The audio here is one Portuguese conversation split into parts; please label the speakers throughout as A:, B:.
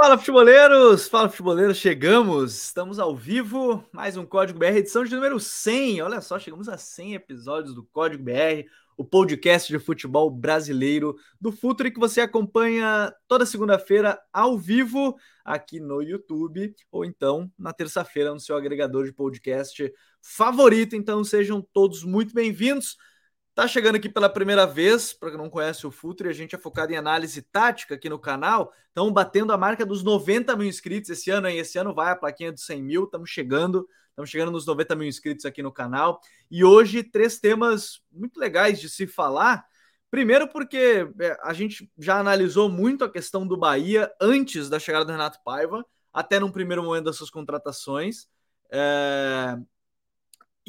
A: Fala, futeboleiros! Fala, futeboleiros! Chegamos! Estamos ao vivo, mais um Código BR, edição de número 100. Olha só, chegamos a 100 episódios do Código BR, o podcast de futebol brasileiro do Futuro que você acompanha toda segunda-feira ao vivo aqui no YouTube ou então na terça-feira no seu agregador de podcast favorito. Então sejam todos muito bem-vindos. Tá chegando aqui pela primeira vez, para quem não conhece o Futre, a gente é focado em análise tática aqui no canal. Estamos batendo a marca dos 90 mil inscritos esse ano, hein? Esse ano vai a plaquinha dos 100 mil, estamos chegando, estamos chegando nos 90 mil inscritos aqui no canal. E hoje, três temas muito legais de se falar. Primeiro, porque é, a gente já analisou muito a questão do Bahia antes da chegada do Renato Paiva, até num primeiro momento das suas contratações. É...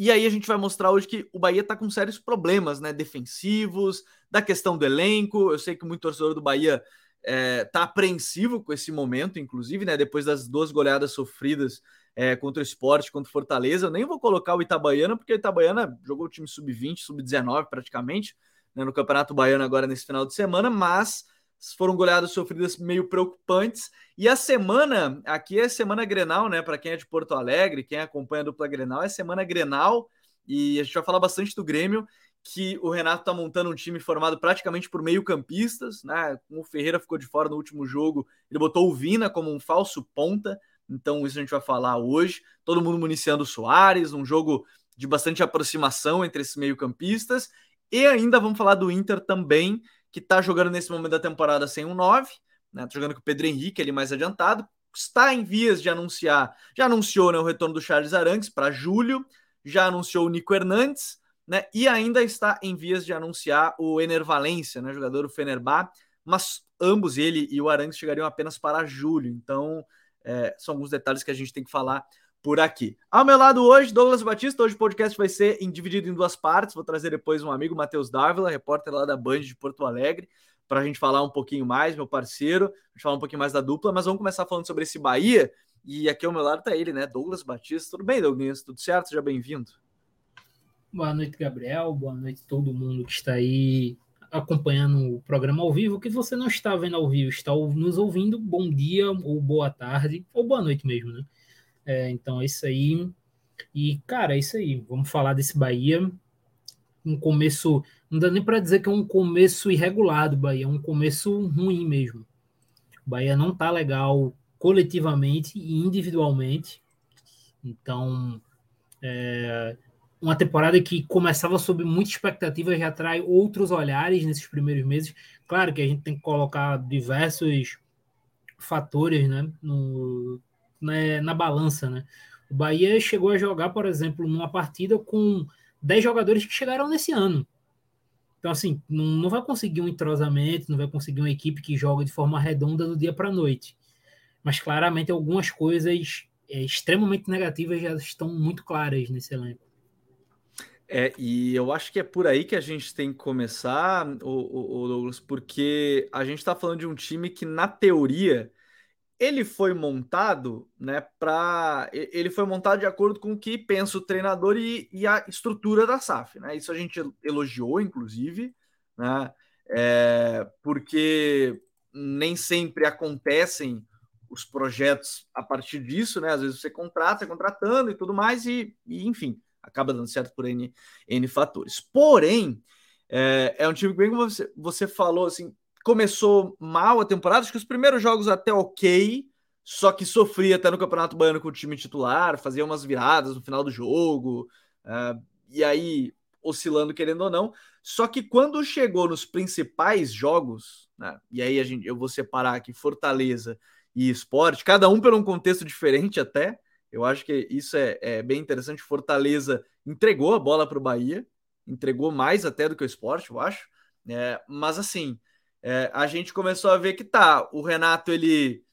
A: E aí a gente vai mostrar hoje que o Bahia está com sérios problemas, né? Defensivos, da questão do elenco. Eu sei que muito torcedor do Bahia é, tá apreensivo com esse momento, inclusive, né? Depois das duas goleadas sofridas é, contra o esporte, contra o Fortaleza. Eu nem vou colocar o Itabaiana, porque o Itabaiana jogou o time sub-20, sub-19 praticamente, né, no Campeonato Baiano agora nesse final de semana, mas foram goleadas sofridas meio preocupantes. E a semana, aqui é semana Grenal, né? Para quem é de Porto Alegre, quem acompanha a dupla Grenal, é semana Grenal. E a gente vai falar bastante do Grêmio, que o Renato está montando um time formado praticamente por meio-campistas, né? O Ferreira ficou de fora no último jogo, ele botou o Vina como um falso ponta. Então, isso a gente vai falar hoje. Todo mundo municiando o Soares, um jogo de bastante aproximação entre esses meio-campistas. E ainda vamos falar do Inter também, que está jogando nesse momento da temporada sem um 9, né? Tá jogando com o Pedro Henrique ali mais adiantado. Está em vias de anunciar, já anunciou né, o retorno do Charles Arangues para julho, já anunciou o Nico Hernandes, né? E ainda está em vias de anunciar o Ener Valência, né, jogador do Fenerbah, mas ambos ele e o Arangues chegariam apenas para julho. Então, é, são alguns detalhes que a gente tem que falar por aqui. Ao meu lado hoje, Douglas Batista. Hoje o podcast vai ser dividido em duas partes. Vou trazer depois um amigo, Matheus Dávila, repórter lá da Band de Porto Alegre, para a gente falar um pouquinho mais, meu parceiro, a gente falar um pouquinho mais da dupla, mas vamos começar falando sobre esse Bahia. E aqui ao meu lado está ele, né? Douglas Batista. Tudo bem, Douglas? Tudo certo? Seja bem-vindo.
B: Boa noite, Gabriel. Boa noite todo mundo que está aí acompanhando o programa ao vivo, que você não está vendo ao vivo, está nos ouvindo, bom dia, ou boa tarde, ou boa noite mesmo, né? É, então é isso aí. E, cara, é isso aí. Vamos falar desse Bahia. Um começo. Não dá nem para dizer que é um começo irregular do Bahia, é um começo ruim mesmo. O Bahia não tá legal coletivamente e individualmente. Então, é, uma temporada que começava sob muita expectativa já atrai outros olhares nesses primeiros meses. Claro que a gente tem que colocar diversos fatores né, no, né, na balança, né? O Bahia chegou a jogar, por exemplo, numa partida com 10 jogadores que chegaram nesse ano. Então, assim, não, não vai conseguir um entrosamento, não vai conseguir uma equipe que joga de forma redonda do dia para a noite. Mas claramente algumas coisas é, extremamente negativas já estão muito claras nesse elenco.
A: É, e eu acho que é por aí que a gente tem que começar, o, o, o Douglas, porque a gente está falando de um time que, na teoria, ele foi montado, né, para ele foi montado de acordo com o que pensa o treinador e, e, a estrutura da SAF, né? Isso a gente elogiou, inclusive, né? É, porque nem sempre acontecem os projetos a partir disso, né? Às vezes você contrata, contratando e tudo mais, e, e enfim, acaba dando certo por N, N fatores. Porém, é, é um time que, como você, você falou, assim, começou mal a temporada, acho que os primeiros jogos até ok, só que sofria até no Campeonato Baiano com o time titular, fazia umas viradas no final do jogo, uh, e aí oscilando querendo ou não. Só que quando chegou nos principais jogos, né, e aí a gente, eu vou separar aqui Fortaleza e Esporte, cada um pelo um contexto diferente até. Eu acho que isso é, é bem interessante. Fortaleza entregou a bola para o Bahia, entregou mais até do que o Esporte, eu acho. É, mas assim, é, a gente começou a ver que tá, o Renato, ele.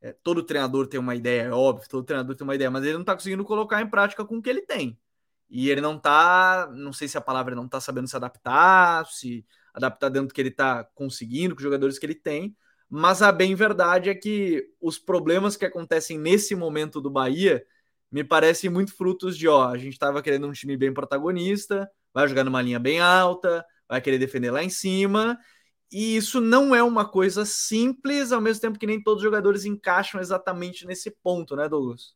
A: É, todo treinador tem uma ideia, é óbvio, todo treinador tem uma ideia, mas ele não tá conseguindo colocar em prática com o que ele tem. E ele não tá, não sei se a palavra não tá sabendo se adaptar, se adaptar dentro do que ele tá conseguindo, com os jogadores que ele tem. Mas a bem verdade é que os problemas que acontecem nesse momento do Bahia me parecem muito frutos de, ó, a gente tava querendo um time bem protagonista, vai jogar numa linha bem alta, vai querer defender lá em cima, e isso não é uma coisa simples, ao mesmo tempo que nem todos os jogadores encaixam exatamente nesse ponto, né, Douglas?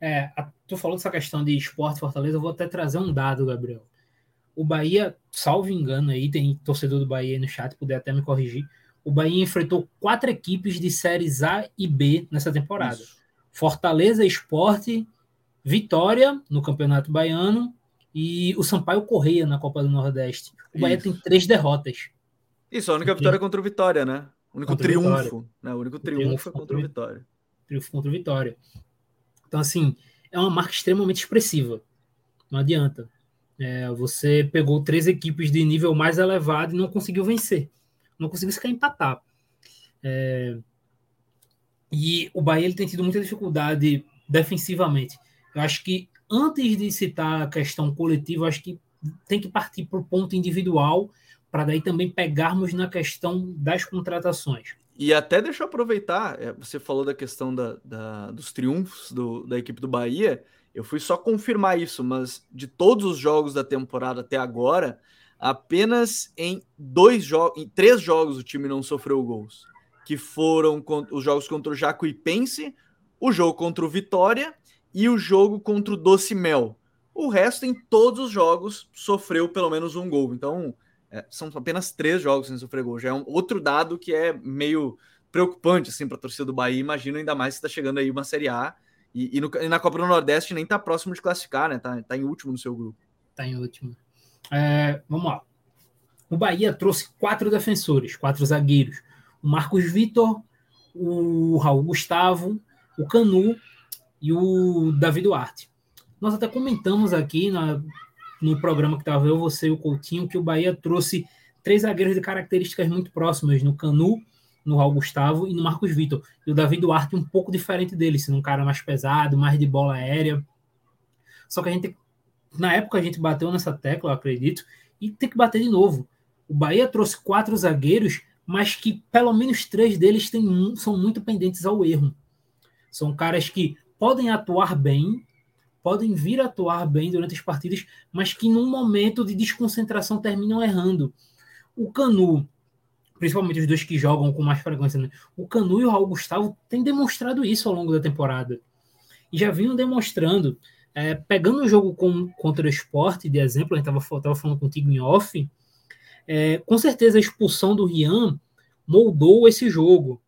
B: É, a, tu falou dessa questão de esporte Fortaleza, eu vou até trazer um dado, Gabriel. O Bahia, salvo engano aí, tem torcedor do Bahia aí no chat, puder até me corrigir. O Bahia enfrentou quatro equipes de séries A e B nessa temporada. Isso. Fortaleza Esporte, Vitória no Campeonato Baiano e o Sampaio Correia na Copa do Nordeste. O Bahia Isso. tem três derrotas.
A: Isso, a única vitória contra o Vitória, né? O único contra triunfo. Né? O único triunfo, triunfo contra o Vitória.
B: Triunfo contra o Vitória. Então, assim, é uma marca extremamente expressiva. Não adianta. É, você pegou três equipes de nível mais elevado e não conseguiu vencer. Não conseguiu sequer empatar. É, e o Bahia ele tem tido muita dificuldade defensivamente. Eu acho que antes de citar a questão coletiva, acho que tem que partir para o ponto individual para daí também pegarmos na questão das contratações.
A: E até deixa eu aproveitar, é, você falou da questão da, da dos triunfos do, da equipe do Bahia. Eu fui só confirmar isso, mas de todos os jogos da temporada até agora, apenas em dois jogos, em três jogos o time não sofreu gols, que foram os jogos contra o Jacuipense, o jogo contra o Vitória e o jogo contra o Doce Mel. O resto, em todos os jogos, sofreu pelo menos um gol. Então, é, são apenas três jogos sem sofrer gol. Já é um outro dado que é meio preocupante assim, para a torcida do Bahia. Imagino ainda mais se está chegando aí uma Série A e, e, no, e, na Copa do Nordeste nem está próximo de classificar, né? Tá, tá em último no seu grupo.
B: Tá em último. É, vamos lá. O Bahia trouxe quatro defensores, quatro zagueiros. O Marcos Vitor, o Raul Gustavo, o Canu e o Davi Duarte. Nós até comentamos aqui na, no programa que estava eu, você e o Coutinho, que o Bahia trouxe três zagueiros de características muito próximas, no Canu, no Raul Gustavo e no Marcos Vitor. E o Davi Duarte um pouco diferente dele, sendo um cara mais pesado, mais de bola aérea. Só que a gente, na época a gente bateu nessa tecla, acredito, e tem que bater de novo. O Bahia trouxe quatro zagueiros, mas que pelo menos três deles têm, são muito pendentes ao erro. São caras que podem atuar bem, podem vir a atuar bem durante as partidas, mas que num momento de desconcentração terminam errando. O Canu, principalmente os dois que jogam com mais frequência, né? o Canu e o Raul Gustavo têm demonstrado isso ao longo da temporada. E já vinham demonstrando, é, pegando o jogo com, contra o esporte, de exemplo, a gente estava falando contigo em off, é, com certeza a expulsão do Rian moldou esse jogo.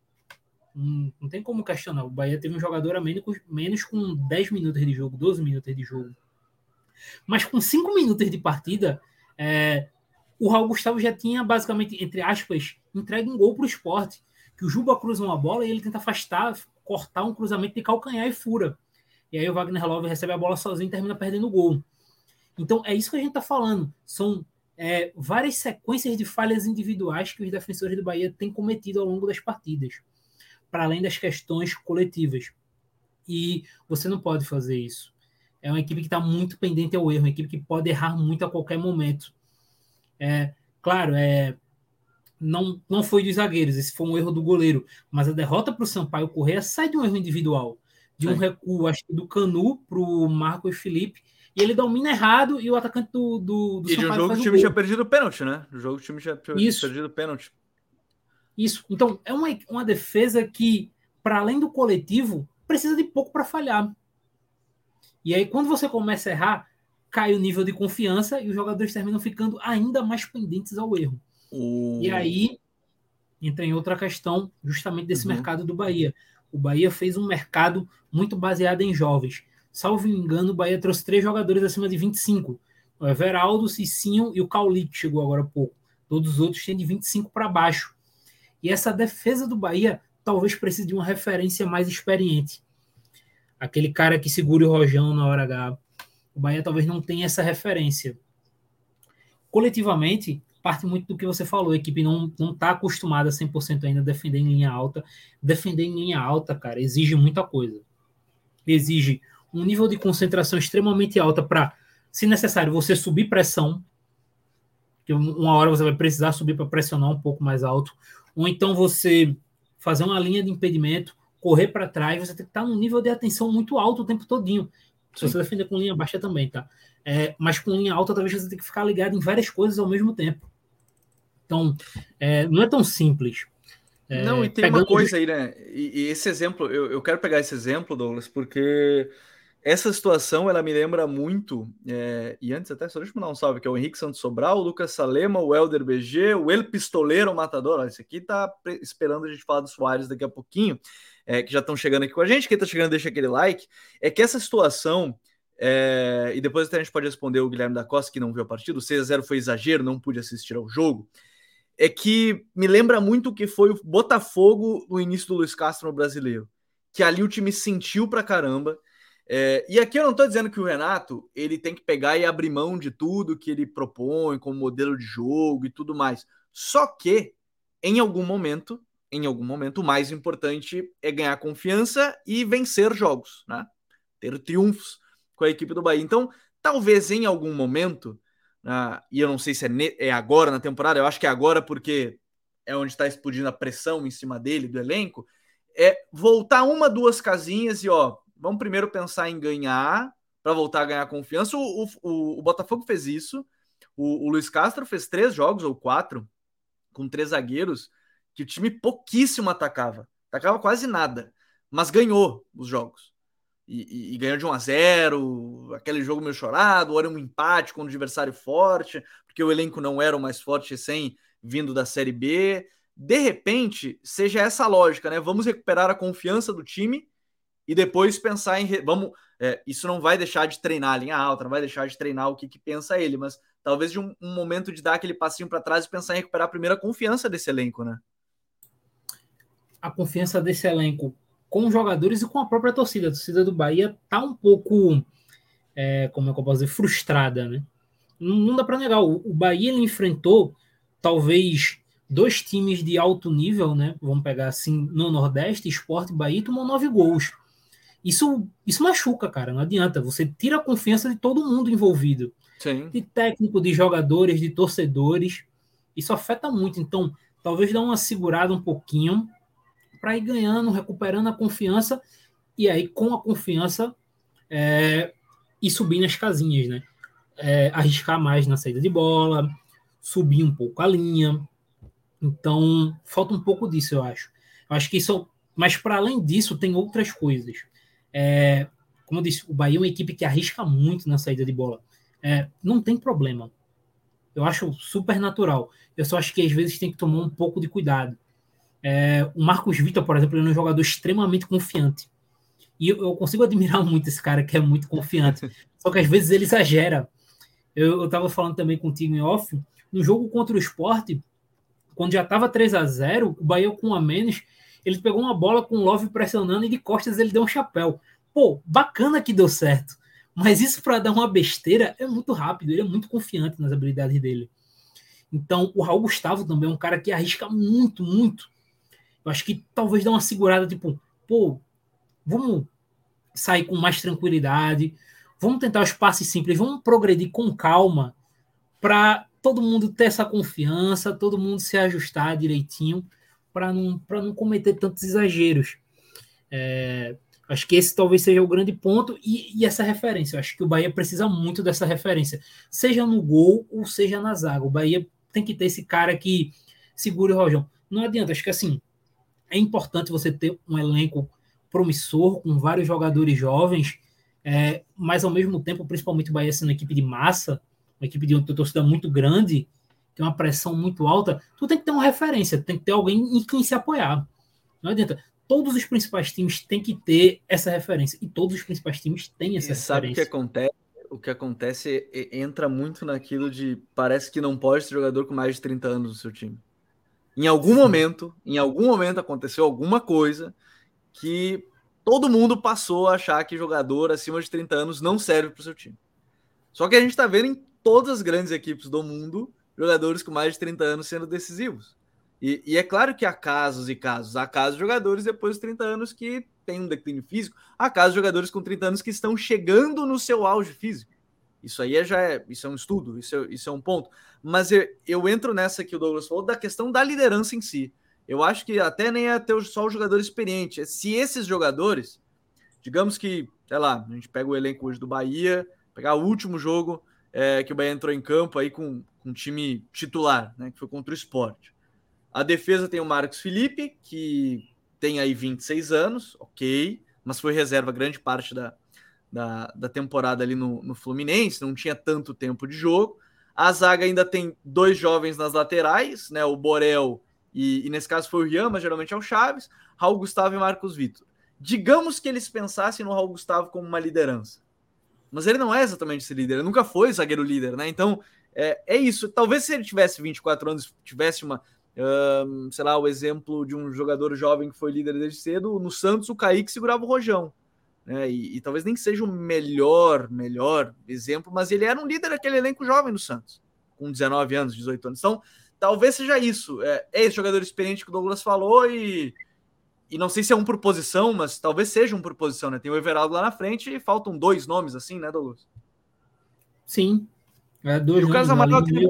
B: Não, tem como questionar. O Bahia teve um jogador a menos, menos com 10 minutos de jogo, 12 minutos de jogo. Mas com 5 minutos de partida, é, o Raul Gustavo já tinha basicamente, entre aspas, entregue um gol para o esporte. Que o Juba cruza uma bola e ele tenta afastar, cortar um cruzamento de calcanhar e fura. E aí o Wagner Love recebe a bola sozinho e termina perdendo o gol. Então é isso que a gente está falando. São é, várias sequências de falhas individuais que os defensores do Bahia têm cometido ao longo das partidas para além das questões coletivas. E você não pode fazer isso. É uma equipe que está muito pendente ao erro, uma equipe que pode errar muito a qualquer momento. É, claro, é, não, não foi dos zagueiros, esse foi um erro do goleiro, mas a derrota para o Sampaio Correia sai de um erro individual, de um recuo, acho que do Canu para o Marcos Felipe, e ele domina errado e o atacante do, do, do
A: e Sampaio. E de um jogo que o time tinha perdido o pênalti, né? Jogo que o time tinha perdido o pênalti.
B: Isso. Então, é uma, uma defesa que, para além do coletivo, precisa de pouco para falhar. E aí, quando você começa a errar, cai o nível de confiança e os jogadores terminam ficando ainda mais pendentes ao erro. Uh. E aí entra em outra questão, justamente desse uhum. mercado do Bahia. O Bahia fez um mercado muito baseado em jovens. Salvo engano, o Bahia trouxe três jogadores acima de 25. O Everaldo, o Cicinho e o Cauli, que chegou agora há pouco. Todos os outros têm de 25 para baixo. E essa defesa do Bahia talvez precise de uma referência mais experiente. Aquele cara que segura o rojão na hora H. O Bahia talvez não tenha essa referência. Coletivamente, parte muito do que você falou. A equipe não está acostumada 100% ainda a defender em linha alta. Defender em linha alta, cara, exige muita coisa. Exige um nível de concentração extremamente alta para, se necessário, você subir pressão. Que uma hora você vai precisar subir para pressionar um pouco mais alto ou então você fazer uma linha de impedimento, correr para trás, você tem que estar num nível de atenção muito alto o tempo todinho. Se você defender com linha baixa também, tá? É, mas com linha alta, talvez você tenha que ficar ligado em várias coisas ao mesmo tempo. Então, é, não é tão simples.
A: É, não, e tem uma coisa aí, né? E, e esse exemplo, eu, eu, quero pegar esse exemplo, Douglas, porque essa situação ela me lembra muito. É, e antes, até só deixa eu mandar um salve, que é o Henrique Santos Sobral, o Lucas Salema, o Helder BG, o El Pistoleiro o Matador. Olha, esse aqui tá esperando a gente falar do Soares daqui a pouquinho, é, que já estão chegando aqui com a gente. Quem tá chegando, deixa aquele like. É que essa situação. É, e depois até a gente pode responder o Guilherme da Costa, que não viu a partida. O 6x0 foi exagero, não pude assistir ao jogo é que me lembra muito o que foi o Botafogo no início do Luiz Castro no brasileiro. Que ali o time sentiu pra caramba. É, e aqui eu não estou dizendo que o Renato ele tem que pegar e abrir mão de tudo que ele propõe como modelo de jogo e tudo mais. Só que, em algum momento, em algum momento, o mais importante é ganhar confiança e vencer jogos, né? Ter triunfos com a equipe do Bahia. Então, talvez em algum momento Uh, e eu não sei se é, é, agora na temporada, eu acho que é agora porque é onde está explodindo a pressão em cima dele, do elenco, é voltar uma, duas casinhas e ó, vamos primeiro pensar em ganhar para voltar a ganhar confiança. O, o, o Botafogo fez isso, o, o, Luiz Castro fez três jogos ou quatro com três zagueiros que o time pouquíssimo atacava, atacava quase nada, mas ganhou os jogos e, e, ganhou de 1 a 0 aquele jogo meio chorado, era um empate com um adversário forte, porque o elenco não era o mais forte sem vindo da Série B. De repente, seja essa lógica, né? Vamos recuperar a confiança do time e depois pensar em. Vamos. É, isso não vai deixar de treinar a linha alta, não vai deixar de treinar o que, que pensa ele, mas talvez de um, um momento de dar aquele passinho para trás e pensar em recuperar a primeira confiança desse elenco, né?
B: A confiança desse elenco com os jogadores e com a própria torcida. A torcida do Bahia tá um pouco, é, como é que eu posso dizer, frustrada, né? Não, dá para negar. O, o, Bahia ele enfrentou talvez dois times de alto nível, né? Vamos pegar assim no Nordeste, Esporte Bahia tomou nove gols. Isso, isso machuca, cara. Não adianta. Você tira a confiança de todo mundo envolvido.
A: Sim.
B: De técnico, de jogadores, de torcedores. Isso afeta muito. Então, talvez dá uma segurada um pouquinho para ir ganhando, recuperando a confiança e aí com a confiança é, ir subir nas casinhas, né? É, arriscar mais na saída de bola, subir um pouco a linha. Então, falta um pouco disso, eu acho. Eu acho que isso. Mas, para além disso, tem outras coisas. É, como eu disse, o Bahia é uma equipe que arrisca muito na saída de bola. É, não tem problema. Eu acho super natural. Eu só acho que às vezes tem que tomar um pouco de cuidado. É, o Marcos Vitor, por exemplo, ele é um jogador extremamente confiante. E eu, eu, consigo admirar muito esse cara que é muito confiante. Só que às vezes ele exagera. Eu, estava falando também contigo em off. No jogo contra o esporte, quando já estava 3 a 0 o Bahia com a menos, ele pegou uma bola com o Love pressionando e de costas ele deu um chapéu. Pô, bacana que deu certo. Mas isso para dar uma besteira é muito rápido, ele é muito confiante nas habilidades dele. Então, o Raul Gustavo também é um cara que arrisca muito, muito. Eu acho que talvez dá uma segurada, tipo, pô, vamos sair com mais tranquilidade, vamos tentar os passes simples, vamos progredir com calma para todo mundo ter essa confiança, todo mundo se ajustar direitinho para não, não cometer tantos exageros. É, acho que esse talvez seja o grande ponto e, e, essa referência. Eu acho que o Bahia precisa muito dessa referência, seja no gol ou seja na zaga. O Bahia tem que ter esse cara que segure o Rojão. Não adianta, acho que assim, é importante você ter um elenco promissor, com vários jogadores jovens, é, mas ao mesmo tempo, principalmente o Bahia sendo uma equipe de massa, uma equipe de uma torcida muito grande, tem uma pressão muito alta, tu tem que ter uma referência, tem que ter alguém em quem se apoiar. Não adianta. Todos os principais times têm que ter essa referência. E todos os principais times têm essa e referência.
A: Sabe o que acontece? O que acontece é, entra muito naquilo de parece que não pode ser jogador com mais de 30 anos no seu time. Em algum Sim. momento, em algum momento aconteceu alguma coisa que todo mundo passou a achar que jogador acima de 30 anos não serve para o seu time. Só que a gente está vendo em todas as grandes equipes do mundo jogadores com mais de 30 anos sendo decisivos. E, e, é claro que há casos e casos. Há casos de jogadores depois dos 30 anos que têm um declínio físico. Há casos de jogadores com 30 anos que estão chegando no seu auge físico. Isso aí é, já é, isso é um estudo, isso é, isso é um ponto. Mas eu, eu entro nessa que o Douglas falou da questão da liderança em si. Eu acho que até nem é ter só o jogador experiente. É se esses jogadores, digamos que, sei lá, a gente pega o elenco hoje do Bahia, pegar o último jogo é, que o Bahia entrou em campo aí com, um time titular, né, que foi contra o esporte. A defesa tem o Marcos Felipe, que tem aí 26 anos, ok, mas foi reserva grande parte da, da, da temporada ali no, no Fluminense, não tinha tanto tempo de jogo. A zaga ainda tem dois jovens nas laterais, né? O Borel e, e nesse caso foi o Rian, mas geralmente é o Chaves, Raul Gustavo e Marcos Vitor. Digamos que eles pensassem no Raul Gustavo como uma liderança. Mas ele não é exatamente esse líder, ele nunca foi zagueiro líder, né? Então é, é isso. Talvez se ele tivesse 24 anos, tivesse uma, um, sei lá, o exemplo de um jogador jovem que foi líder desde cedo, no Santos o Kaique segurava o Rojão. Né? E, e, talvez nem seja o melhor, melhor exemplo, mas ele era um líder daquele elenco jovem no Santos, com 19 anos, 18 anos. Então, talvez seja isso. É, é esse jogador experiente que o Douglas falou e, e não sei se é um por posição, mas talvez seja um por posição, né? Tem o Everaldo lá na frente e faltam dois nomes assim, né, Douglas?
B: Sim. É, dois
A: e o Carlos Amaral também,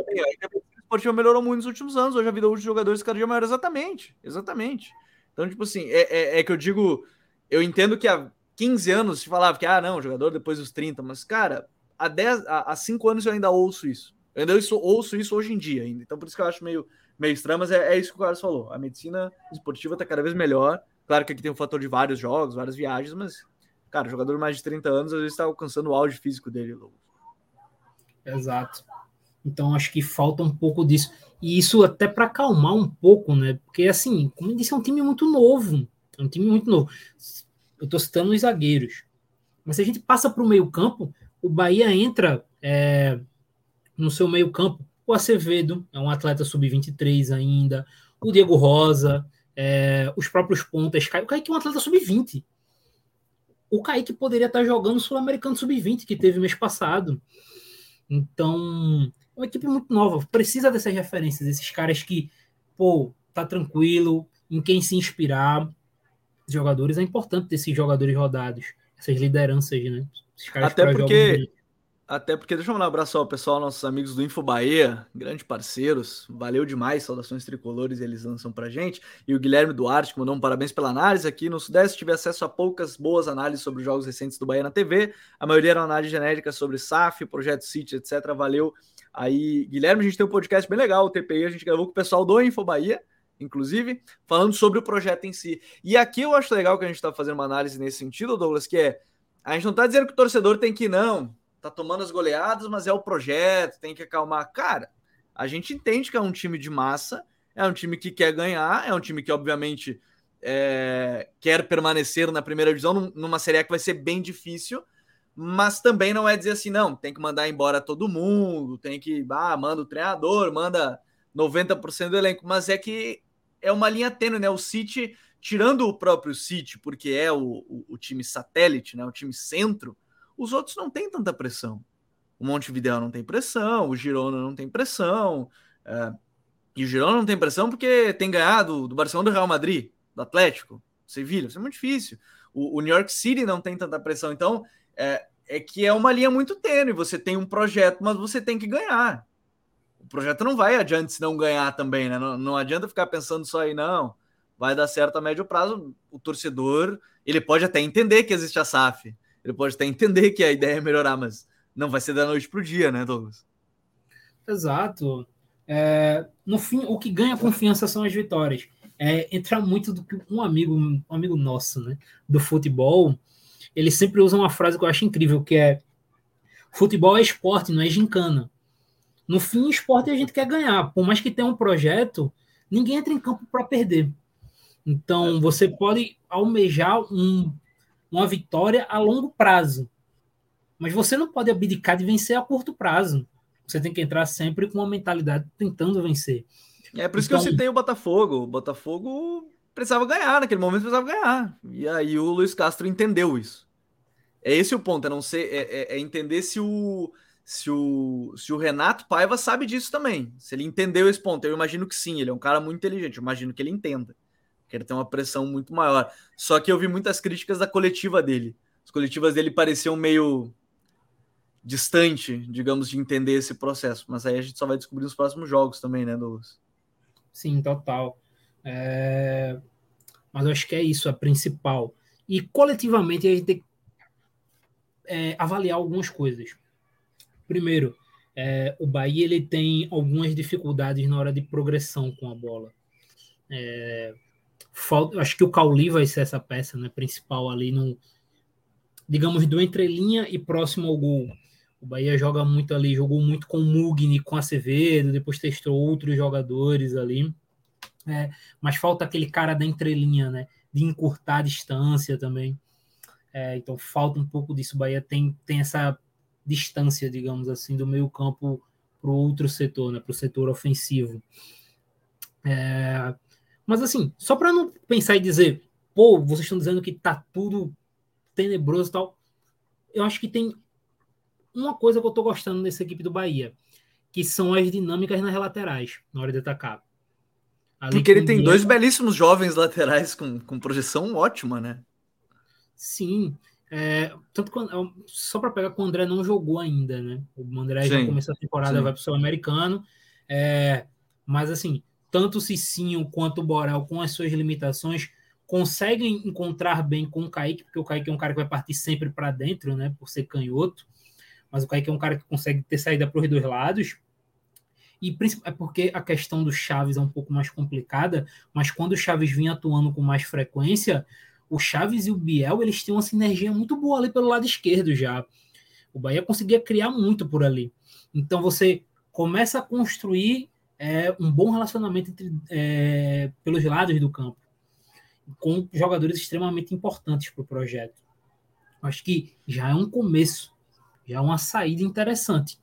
A: esportiva melhorou muito nos últimos anos. Hoje a vida útil de jogadores cada dia maior. Exatamente, exatamente. Então, tipo assim, é, é, é, que eu digo, eu entendo que há 15 anos se falava que, ah, não, jogador depois dos 30, mas, cara, há, 10, há, há 5 anos eu ainda ouço isso. Eu ainda ouço, isso hoje em dia ainda. Então, por isso que eu acho meio, meio estranho, mas é, é isso que o Carlos falou. A medicina esportiva tá cada vez melhor. Claro que aqui tem um fator de vários jogos, várias viagens, mas, cara, jogador mais de 30 anos às vezes está alcançando o auge físico dele,
B: Exato. Então acho que falta um pouco disso. E isso até para acalmar um pouco, né? Porque assim, como eu disse, é um time muito novo. É um time muito novo. Eu estou citando os zagueiros. Mas se a gente passa para o meio-campo, o Bahia entra é, no seu meio-campo. O Acevedo é um atleta sub-23 ainda. O Diego Rosa, é, os próprios pontas. O Kaique é um atleta sub-20. O Kaique poderia estar jogando o Sul-Americano sub-20 que teve mês passado. Então, uma equipe muito nova, precisa dessas referências, esses caras que, pô, tá tranquilo, em quem se inspirar. Jogadores, é importante ter esses jogadores rodados, essas lideranças, né?
A: Até porque, até porque, deixa eu mandar um abraço ao pessoal, nossos amigos do Info Bahia, grandes parceiros, valeu demais, saudações tricolores, eles lançam pra gente. E o Guilherme Duarte, que mandou um parabéns pela análise aqui no Sudeste, tive acesso a poucas boas análises sobre os jogos recentes do Bahia na TV, a maioria era análise genérica sobre SAF, Projeto City, etc. Valeu Aí, Guilherme, a gente tem um podcast bem legal, o TPI, a gente gravou com o pessoal do Info Bahia, inclusive, falando sobre o projeto em si. E aqui eu acho legal que a gente está fazendo uma análise nesse sentido, Douglas, que é a gente não está dizendo que o torcedor tem que não, tá tomando as goleadas, mas é o projeto, tem que acalmar. Cara, a gente entende que é um time de massa, é um time que quer ganhar, é um time que, obviamente, é, quer permanecer na primeira divisão numa série que vai ser bem difícil, mas também não é dizer assim, não, tem que mandar embora todo mundo, tem que, ah, manda o treinador, manda 90% do elenco, mas é que é uma linha tênue, né? O City, tirando o próprio City, porque é o, o, o, time satélite, né? O time centro, os outros não tem tanta pressão. O Montevideo não tem pressão, o Girona não tem pressão, é, e o Girona não tem pressão porque tem ganhado do Barcelona do Real Madrid, do Atlético, Sevilha, isso é muito difícil. O, o New York City não tem tanta pressão, então é, é que é uma linha muito tênue. Você tem um projeto, mas você tem que ganhar. O projeto não vai adiante se não ganhar também, né? Não, não adianta ficar pensando só aí, não. Vai dar certo a médio prazo. O torcedor, ele pode até entender que existe a SAF. Ele pode até entender que a ideia é melhorar, mas não vai ser da noite para o dia, né, Douglas?
B: Exato. É, no fim, o que ganha confiança são as vitórias. É, entra muito do que um amigo, um amigo nosso, né, do futebol, ele sempre usa uma frase que eu acho incrível, que é futebol é esporte, não é gincana. No fim, esporte a gente quer ganhar. Por mais que tenha um projeto, ninguém entra em campo para perder. Então, é. você pode almejar um, uma vitória a longo prazo. Mas você não pode abdicar de vencer a curto prazo. Você tem que entrar sempre com uma mentalidade tentando vencer.
A: É por isso então, que eu então citei o Botafogo. O Botafogo precisava ganhar, naquele momento precisava ganhar. E aí o Luiz Castro entendeu isso. É esse o ponto, é não ser, é, é, é, entender se o, se o se o Renato Paiva sabe disso também. Se ele entendeu esse ponto, eu imagino que sim, ele é um cara muito inteligente, eu imagino que ele entenda. Que ele tem uma pressão muito maior. Só que eu vi muitas críticas da coletiva dele. As coletivas dele pareciam meio distante, digamos, de entender esse processo. Mas aí a gente só vai descobrir nos próximos jogos também, né, Douglas?
B: Sim, total. É... Mas eu acho que é isso, a principal. E coletivamente a gente tem que é, avaliar algumas coisas. Primeiro, é, o Bahia ele tem algumas dificuldades na hora de progressão com a bola. É, falta, acho que o Cauli vai ser essa peça né, principal ali no, digamos, do entrelinha e próximo ao gol. O Bahia joga muito ali, jogou muito com o Mugni, com Acevedo, depois testou outros jogadores ali. É, mas falta aquele cara da entrelinha, né? De encurtar a distância também. É, então falta um pouco disso. O Bahia tem, tem essa distância, digamos assim, do meio campo para o outro setor, né? Para o setor ofensivo. É, mas assim, só para não pensar e dizer, pô, vocês estão dizendo que tá tudo tenebroso e tal. Eu acho que tem uma coisa que eu tô gostando dessa equipe do Bahia, que são as dinâmicas nas laterais, na hora de atacar.
A: Ali Porque ele tem dois belíssimos jovens laterais com, com projeção ótima, né?
B: Sim. É, tanto quando, é só para pegar que o André não jogou ainda, né? O André sim, já começou a temporada, sim. vai para o Sul-Americano. É, mas assim, tanto o Cicinho quanto o Borel, com as suas limitações, conseguem encontrar bem com o Kaique, porque o Kaique é um cara que vai partir sempre para dentro, né? Por ser canhoto mas o Kaique é um cara que consegue ter saída para os dois lados. E é porque a questão do Chaves é um pouco mais complicada, mas quando o Chaves vinha atuando com mais frequência, o Chaves e o Biel, eles têm uma sinergia muito boa ali pelo lado esquerdo já. O Bahia conseguia criar muito por ali. Então você começa a construir é, um bom relacionamento entre, é, pelos lados do campo, com jogadores extremamente importantes para o projeto. Acho que já é um começo já é uma saída interessante.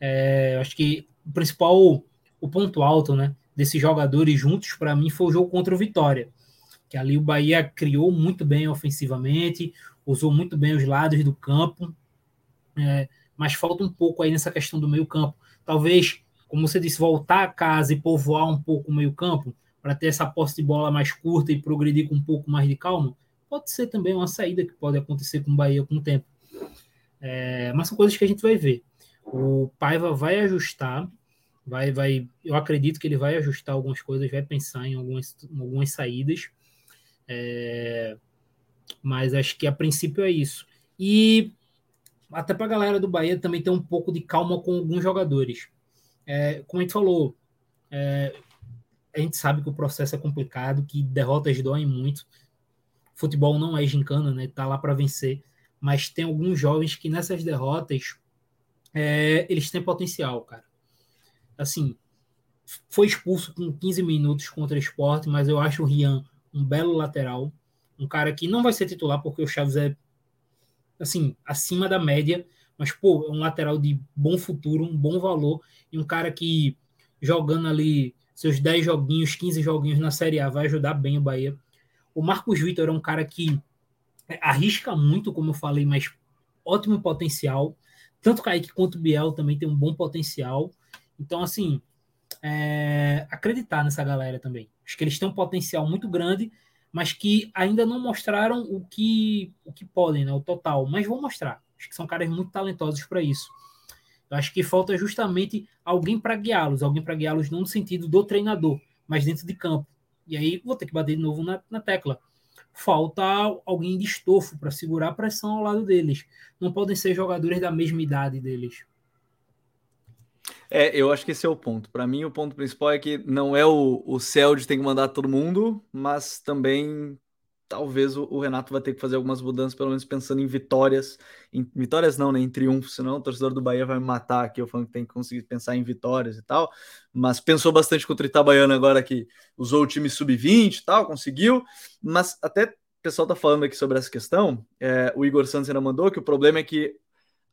B: É, acho que o principal, o ponto alto, né, desses jogadores juntos para mim foi o jogo contra o Vitória, que ali o Bahia criou muito bem ofensivamente, usou muito bem os lados do campo, é, mas falta um pouco aí nessa questão do meio campo. Talvez, como você disse, voltar a casa e povoar um pouco o meio campo para ter essa posse de bola mais curta e progredir com um pouco mais de calma, pode ser também uma saída que pode acontecer com o Bahia com o tempo. É, mas são coisas que a gente vai ver. O Paiva vai ajustar, vai, vai, eu acredito que ele vai ajustar algumas coisas, vai pensar em algumas, algumas saídas. É, mas acho que a princípio é isso. E até para a galera do Bahia também ter um pouco de calma com alguns jogadores. É, como a gente falou, é, a gente sabe que o processo é complicado, que derrotas doem muito. Futebol não é gincana, né? Tá lá para vencer mas tem alguns jovens que nessas derrotas é, eles têm potencial, cara. Assim, foi expulso com 15 minutos contra o esporte, mas eu acho o Rian um belo lateral, um cara que não vai ser titular porque o Chaves é assim, acima da média, mas pô, é um lateral de bom futuro, um bom valor e um cara que jogando ali seus 10 joguinhos, 15 joguinhos na Série A vai ajudar bem o Bahia. O Marcos Vitor é um cara que arrisca muito, como eu falei, mas ótimo potencial. Tanto Kaique quanto Biel também tem um bom potencial. Então, assim, é, acreditar nessa galera também. Acho que eles têm um potencial muito grande, mas que ainda não mostraram o que, o que podem, né? O total. Mas vão mostrar. Acho que são caras muito talentosos para isso. Eu acho que falta justamente alguém para guiá-los, alguém para guiá-los não no sentido do treinador, mas dentro de campo. E aí vou ter que bater de novo na, na tecla falta alguém de estofo para segurar a pressão ao lado deles. Não podem ser jogadores da mesma idade deles.
A: É, eu acho que esse é o ponto. Para mim, o ponto principal é que não é o, o de ter que mandar todo mundo, mas também talvez o, Renato vai ter que fazer algumas mudanças, pelo menos pensando em vitórias. Em, vitórias não, né? Em triunfo, senão o torcedor do Bahia vai me matar aqui, eu falando que tem que conseguir pensar em vitórias e tal. Mas pensou bastante contra o Itabaiana agora que usou o time sub-20 e tal, conseguiu. Mas até o pessoal tá falando aqui sobre essa questão. É, o Igor Santos ainda mandou que o problema é que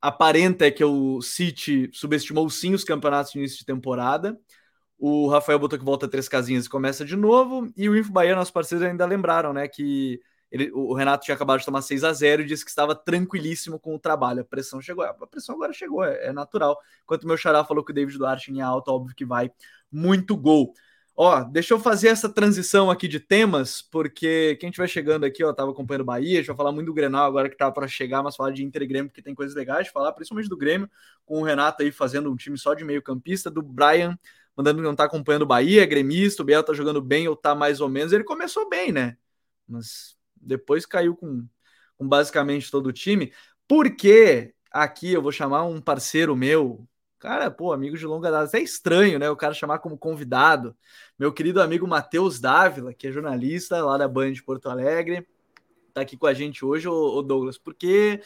A: aparenta é que o City subestimou sim os campeonatos de início de temporada. O Rafael botou que volta três casinhas e começa de novo. E o Info Bahia, nossos parceiros, ainda lembraram, né? Que ele, o Renato tinha acabado de tomar 6 a 0 e disse que estava tranquilíssimo com o trabalho. A pressão chegou. A pressão agora chegou, é, é natural. Enquanto o meu xará falou que o David Duarte em alta, óbvio que vai muito gol. Ó, deixa eu fazer essa transição aqui de temas, porque quem estiver chegando aqui, ó, tava acompanhando o Bahia, deixa eu falar muito do Grenal agora que tá para chegar, mas falar de Inter e Grêmio, porque tem coisas legais de falar, principalmente do Grêmio, com o Renato aí fazendo um time só de meio campista, do Brian mandando que não tá acompanhando o Bahia, é gremista, o Biel tá jogando bem ou tá mais ou menos. Ele começou bem, né? Mas depois caiu com, com basicamente todo o time. Porque aqui eu vou chamar um parceiro meu, Cara, pô, amigo de longa data. É estranho, né? O cara chamar como convidado. Meu querido amigo Matheus Dávila, que é jornalista lá da Band de Porto Alegre, tá aqui com a gente hoje, ô, Douglas, porque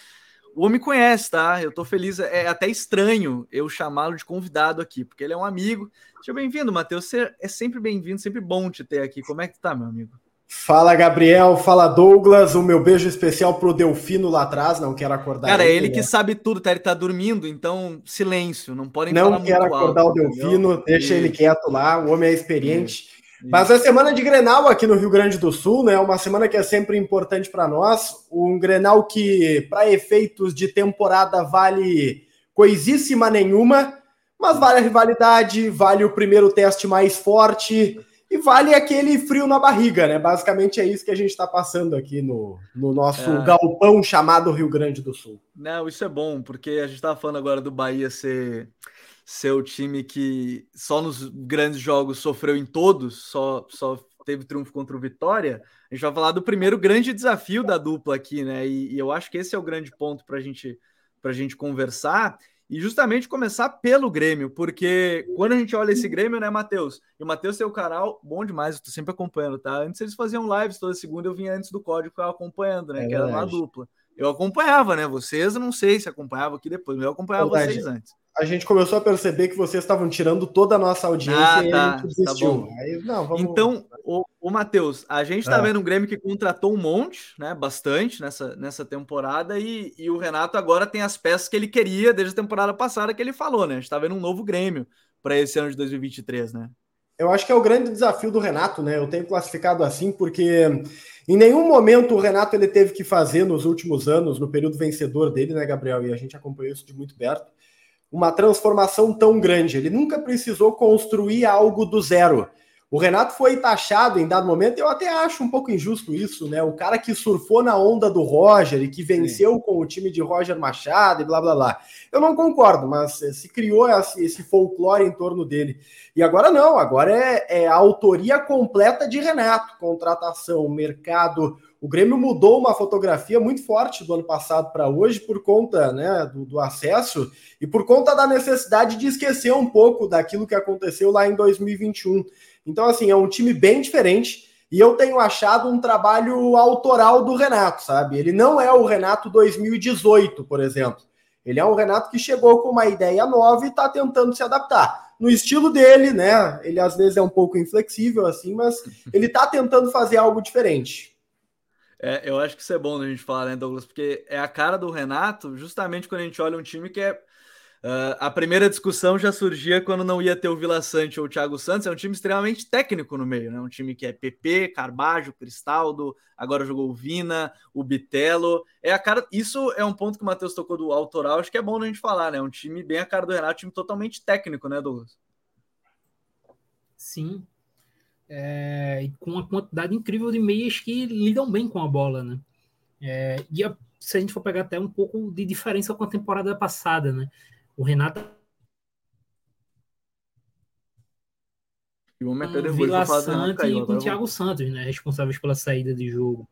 A: o homem conhece, tá? Eu tô feliz. É até estranho eu chamá-lo de convidado aqui, porque ele é um amigo. Seja bem-vindo, Matheus. Você é sempre bem-vindo, sempre bom te ter aqui. Como é que tu tá, meu amigo?
C: Fala, Gabriel. Fala, Douglas. O meu beijo especial pro Delfino lá atrás. Não quero acordar
A: Cara, ele. Cara, ele que né? sabe tudo, tá? Ele tá dormindo, então silêncio. Não podem
C: não quero acordar alto, o Delfino. Deixa ele quieto lá. O homem é experiente. Isso. Mas a semana de Grenal aqui no Rio Grande do Sul, né? Uma semana que é sempre importante para nós. Um Grenal que, para efeitos de temporada, vale coisíssima nenhuma, mas vale a rivalidade, vale o primeiro teste mais forte e vale aquele frio na barriga, né? Basicamente é isso que a gente está passando aqui no, no nosso é. galpão chamado Rio Grande do Sul.
A: Não, isso é bom, porque a gente estava falando agora do Bahia ser, ser o time que só nos grandes jogos sofreu em todos, só, só teve triunfo contra o Vitória. A gente vai falar do primeiro grande desafio da dupla aqui, né? E, e eu acho que esse é o grande ponto para gente, a gente conversar e justamente começar pelo Grêmio, porque quando a gente olha esse Grêmio, né, Matheus? E o Matheus tem o canal bom demais, eu tô sempre acompanhando, tá? Antes eles faziam lives toda segunda, eu vinha antes do código eu acompanhando, né? É que era uma dupla. Eu acompanhava, né? Vocês, eu não sei se acompanhava aqui depois, mas eu acompanhava verdade. vocês antes
C: a gente começou a perceber que vocês estavam tirando toda a nossa audiência ah, e tá, gente desistiu. Tá
A: Aí, não, vamos... Então, o, o Matheus, a gente está é. vendo um Grêmio que contratou um monte, né? Bastante nessa, nessa temporada, e, e o Renato agora tem as peças que ele queria desde a temporada passada que ele falou, né? A gente está vendo um novo Grêmio para esse ano de 2023, né?
C: Eu acho que é o grande desafio do Renato, né? Eu tenho classificado assim porque em nenhum momento o Renato ele teve que fazer nos últimos anos, no período vencedor dele, né, Gabriel? E a gente acompanhou isso de muito perto uma transformação tão grande. Ele nunca precisou construir algo do zero. O Renato foi taxado em dado momento, eu até acho um pouco injusto isso, né? O cara que surfou na onda do Roger e que venceu Sim. com o time de Roger Machado e blá blá blá. Eu não concordo, mas se criou esse folclore em torno dele. E agora não, agora é, é a autoria completa de Renato: contratação, mercado, o Grêmio mudou uma fotografia muito forte do ano passado para hoje por conta né, do, do, acesso e por conta da necessidade de esquecer um pouco daquilo que aconteceu lá em 2021. Então, assim, é um time bem diferente e eu tenho achado um trabalho autoral do Renato, sabe? Ele não é o Renato 2018, por exemplo. Ele é um Renato que chegou com uma ideia nova e está tentando se adaptar. No estilo dele, né? Ele às vezes é um pouco inflexível, assim, mas ele está tentando fazer algo diferente.
A: É, eu acho que isso é bom a gente falar, né, Douglas? Porque é a cara do Renato, justamente quando a gente olha um time que é. Uh, a primeira discussão já surgia quando não ia ter o Vila Sante ou o Thiago Santos. É um time extremamente técnico no meio, né? Um time que é PP, Carbajo, Cristaldo, agora jogou o Vina, o Bitelo. É a cara. Isso é um ponto que o Matheus tocou do autoral, acho que é bom a gente falar, né? Um time bem a cara do Renato, um time totalmente técnico, né, Douglas?
B: Sim, é, com uma quantidade incrível de meias que lidam bem com a bola, né? É, e a, se a gente for pegar até um pouco de diferença com a temporada passada, né? O Renato
A: E o
B: homem com Vila Sante e com o Thiago Santos, né? Responsáveis pela saída de jogo.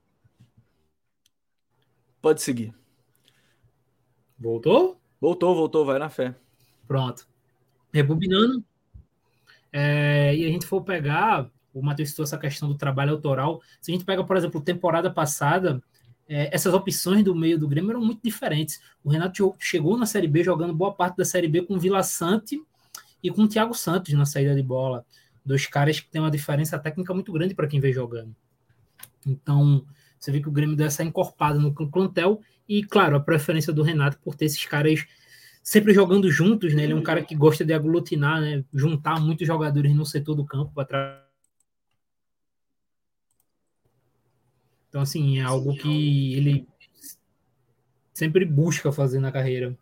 A: Pode seguir.
B: Voltou?
A: Voltou, voltou, vai na fé.
B: Pronto. Rebobinando. É, e a gente for pegar o Matheus citou essa questão do trabalho autoral. Se a gente pega, por exemplo, temporada passada, é, essas opções do meio do Grêmio eram muito diferentes. O Renato chegou na Série B jogando boa parte da Série B com o Vila Sante e com o Thiago Santos na saída de bola. Dois caras que têm uma diferença técnica muito grande para quem vem jogando. Então, você vê que o Grêmio deu essa encorpada no plantel e, claro, a preferência do Renato por ter esses caras sempre jogando juntos, né? Ele é um cara que gosta de aglutinar, né? Juntar muitos jogadores no setor do campo para Então, assim, é algo que ele sempre busca fazer na carreira.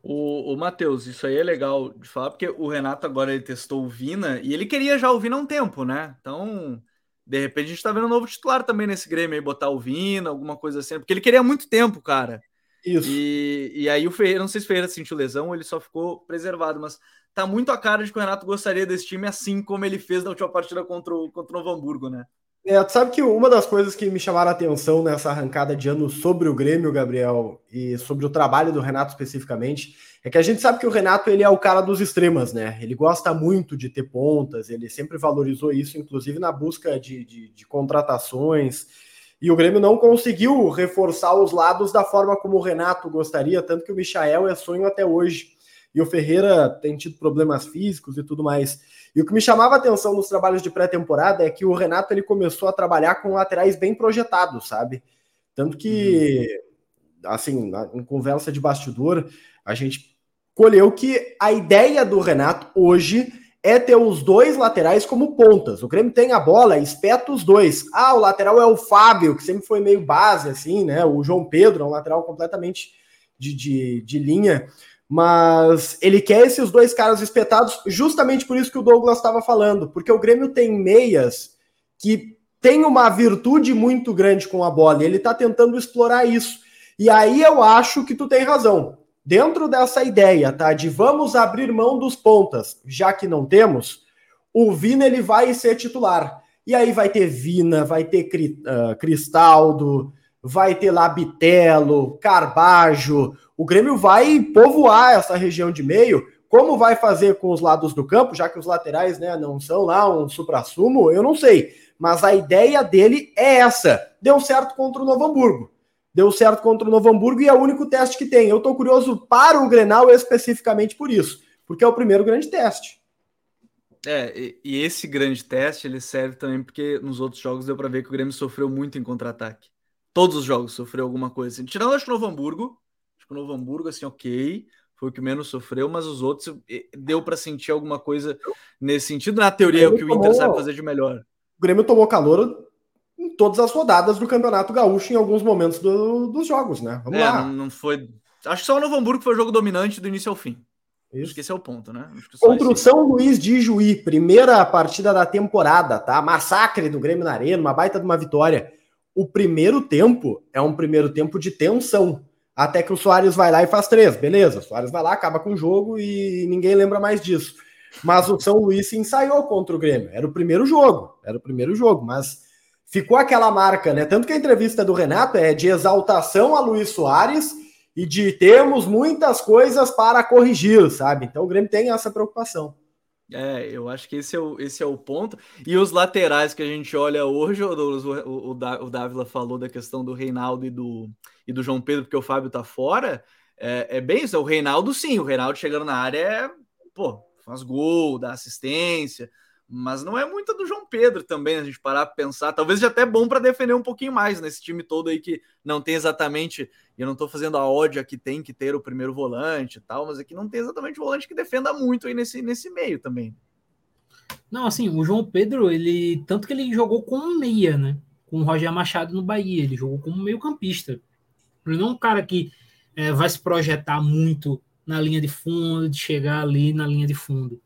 A: O, o Matheus, isso aí é legal de falar, porque o Renato agora ele testou o Vina e ele queria já o Vina há um tempo, né? Então, de repente, a gente tá vendo um novo titular também nesse Grêmio aí, botar o Vina, alguma coisa assim, porque ele queria há muito tempo, cara. Isso. E, e aí o Ferreira, não sei se o Ferreira sentiu lesão ou ele só ficou preservado, mas tá muito a cara de que o Renato gostaria desse time assim como ele fez na última partida contra o, contra o Novo Hamburgo, né?
C: É, tu sabe que uma das coisas que me chamaram a atenção nessa arrancada de ano sobre o Grêmio, Gabriel, e sobre o trabalho do Renato especificamente, é que a gente sabe que o Renato ele é o cara dos extremas, né? Ele gosta muito de ter pontas, ele sempre valorizou isso, inclusive na busca de, de, de contratações. E o Grêmio não conseguiu reforçar os lados da forma como o Renato gostaria, tanto que o Michael é sonho até hoje. E o Ferreira tem tido problemas físicos e tudo mais. E o que me chamava a atenção nos trabalhos de pré-temporada é que o Renato ele começou a trabalhar com laterais bem projetados, sabe? Tanto que, uhum. assim, em conversa de bastidor, a gente colheu que a ideia do Renato hoje é ter os dois laterais como pontas. O Grêmio tem a bola, espeta os dois. Ah, o lateral é o Fábio, que sempre foi meio base, assim, né? O João Pedro é um lateral completamente de, de, de linha. Mas ele quer esses dois caras espetados, justamente por isso que o Douglas estava falando, porque o Grêmio tem meias que tem uma virtude muito grande com a bola, e ele está tentando explorar isso. E aí eu acho que tu tem razão. Dentro dessa ideia, tá, de vamos abrir mão dos pontas, já que não temos, o Vina ele vai ser titular. E aí vai ter Vina, vai ter uh, Cristaldo, vai ter Labitelo, Carbajo, o Grêmio vai povoar essa região de meio. Como vai fazer com os lados do campo, já que os laterais né, não são lá um supra-sumo, eu não sei. Mas a ideia dele é essa. Deu certo contra o Novo Hamburgo. Deu certo contra o Novo Hamburgo e é o único teste que tem. Eu estou curioso para o Grenal especificamente por isso, porque é o primeiro grande teste.
A: É, e, esse grande teste ele serve também porque nos outros jogos deu para ver que o Grêmio sofreu muito em contra-ataque. Todos os jogos sofreu alguma coisa. Tirando acho o Novo Hamburgo, o Novo Hamburgo, assim, ok, foi o que menos sofreu, mas os outros deu para sentir alguma coisa nesse sentido. Na teoria, é o que o Inter sabe fazer de melhor.
C: O Grêmio tomou calor em todas as rodadas do Campeonato Gaúcho em alguns momentos do, dos jogos, né?
A: Vamos é, lá. Não, não, foi. Acho que só o Novo Hamburgo foi o jogo dominante do início ao fim. Isso. Acho que esse é o ponto, né?
C: Contra o São Luís de Juí, primeira partida da temporada, tá? Massacre do Grêmio na Arena, uma baita de uma vitória. O primeiro tempo é um primeiro tempo de tensão. Até que o Soares vai lá e faz três. Beleza, o Soares vai lá, acaba com o jogo e ninguém lembra mais disso. Mas o São Luís se ensaiou contra o Grêmio. Era o primeiro jogo. Era o primeiro jogo, mas ficou aquela marca, né? Tanto que a entrevista do Renato é de exaltação a Luiz Soares e de termos muitas coisas para corrigir, sabe? Então o Grêmio tem essa preocupação.
A: É, eu acho que esse é o, esse é o ponto. E os laterais que a gente olha hoje, o, o, o Dávila falou da questão do Reinaldo e do, e do João Pedro, porque o Fábio tá fora. É, é bem isso. O Reinaldo, sim, o Reinaldo chegando na área é, pô, faz gol, dá assistência, mas não é muito do João Pedro também, a gente parar para pensar. Talvez já até bom para defender um pouquinho mais nesse time todo aí que não tem exatamente. Eu não estou fazendo a ódia que tem que ter o primeiro volante e tal, mas aqui é não tem exatamente o volante que defenda muito aí nesse, nesse meio também.
B: Não, assim, o João Pedro, ele. Tanto que ele jogou como meia, né? Com o Roger Machado no Bahia. Ele jogou como meio-campista. Ele não é um cara que é, vai se projetar muito na linha de fundo, de chegar ali na linha de fundo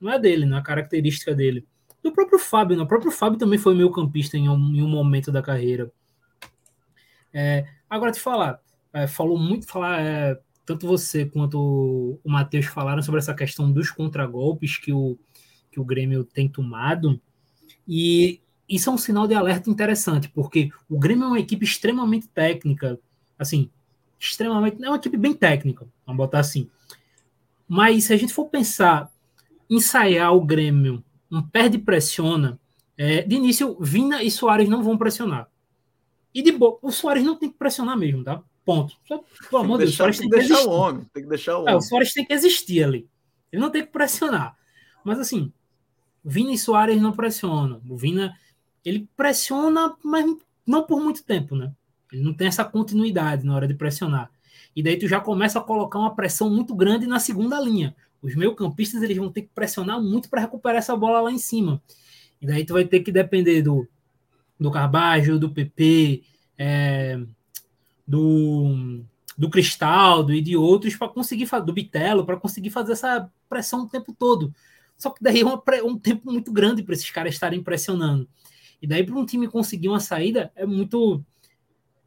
B: não é dele, não é característica dele. Do próprio Fábio, o próprio Fábio também foi meio campista em um, em um momento da carreira. É, agora te falar, é, falou muito, falar, é, tanto você quanto o Matheus falaram sobre essa questão dos contragolpes que o, que o Grêmio tem tomado, e isso é um sinal de alerta interessante, porque o Grêmio é uma equipe extremamente técnica, assim, extremamente, é uma equipe bem técnica, vamos botar assim. Mas se a gente for pensar ensaiar o Grêmio um perde-pressiona, é, de início, Vina e Soares não vão pressionar. E de boa, o Soares não tem que pressionar mesmo, tá? Ponto. Só,
A: pelo amor de Deus, o Soares tem que, deixar existir. o homem. Tem que deixar o homem.
B: É, o Soares tem que existir ali. Ele não tem que pressionar. Mas assim, Vina e Soares não pressionam. O Vina, ele pressiona, mas não por muito tempo, né? Ele não tem essa continuidade na hora de pressionar. E daí tu já começa a colocar uma pressão muito grande na segunda linha os meio-campistas eles vão ter que pressionar muito para recuperar essa bola lá em cima. E daí tu vai ter que depender do, do Carbajo, do PP, é, do, do Cristaldo e de outros para conseguir do Bitelo para conseguir fazer essa pressão o tempo todo. Só que daí é uma, um tempo muito grande para esses caras estarem pressionando. E daí para um time conseguir uma saída é muito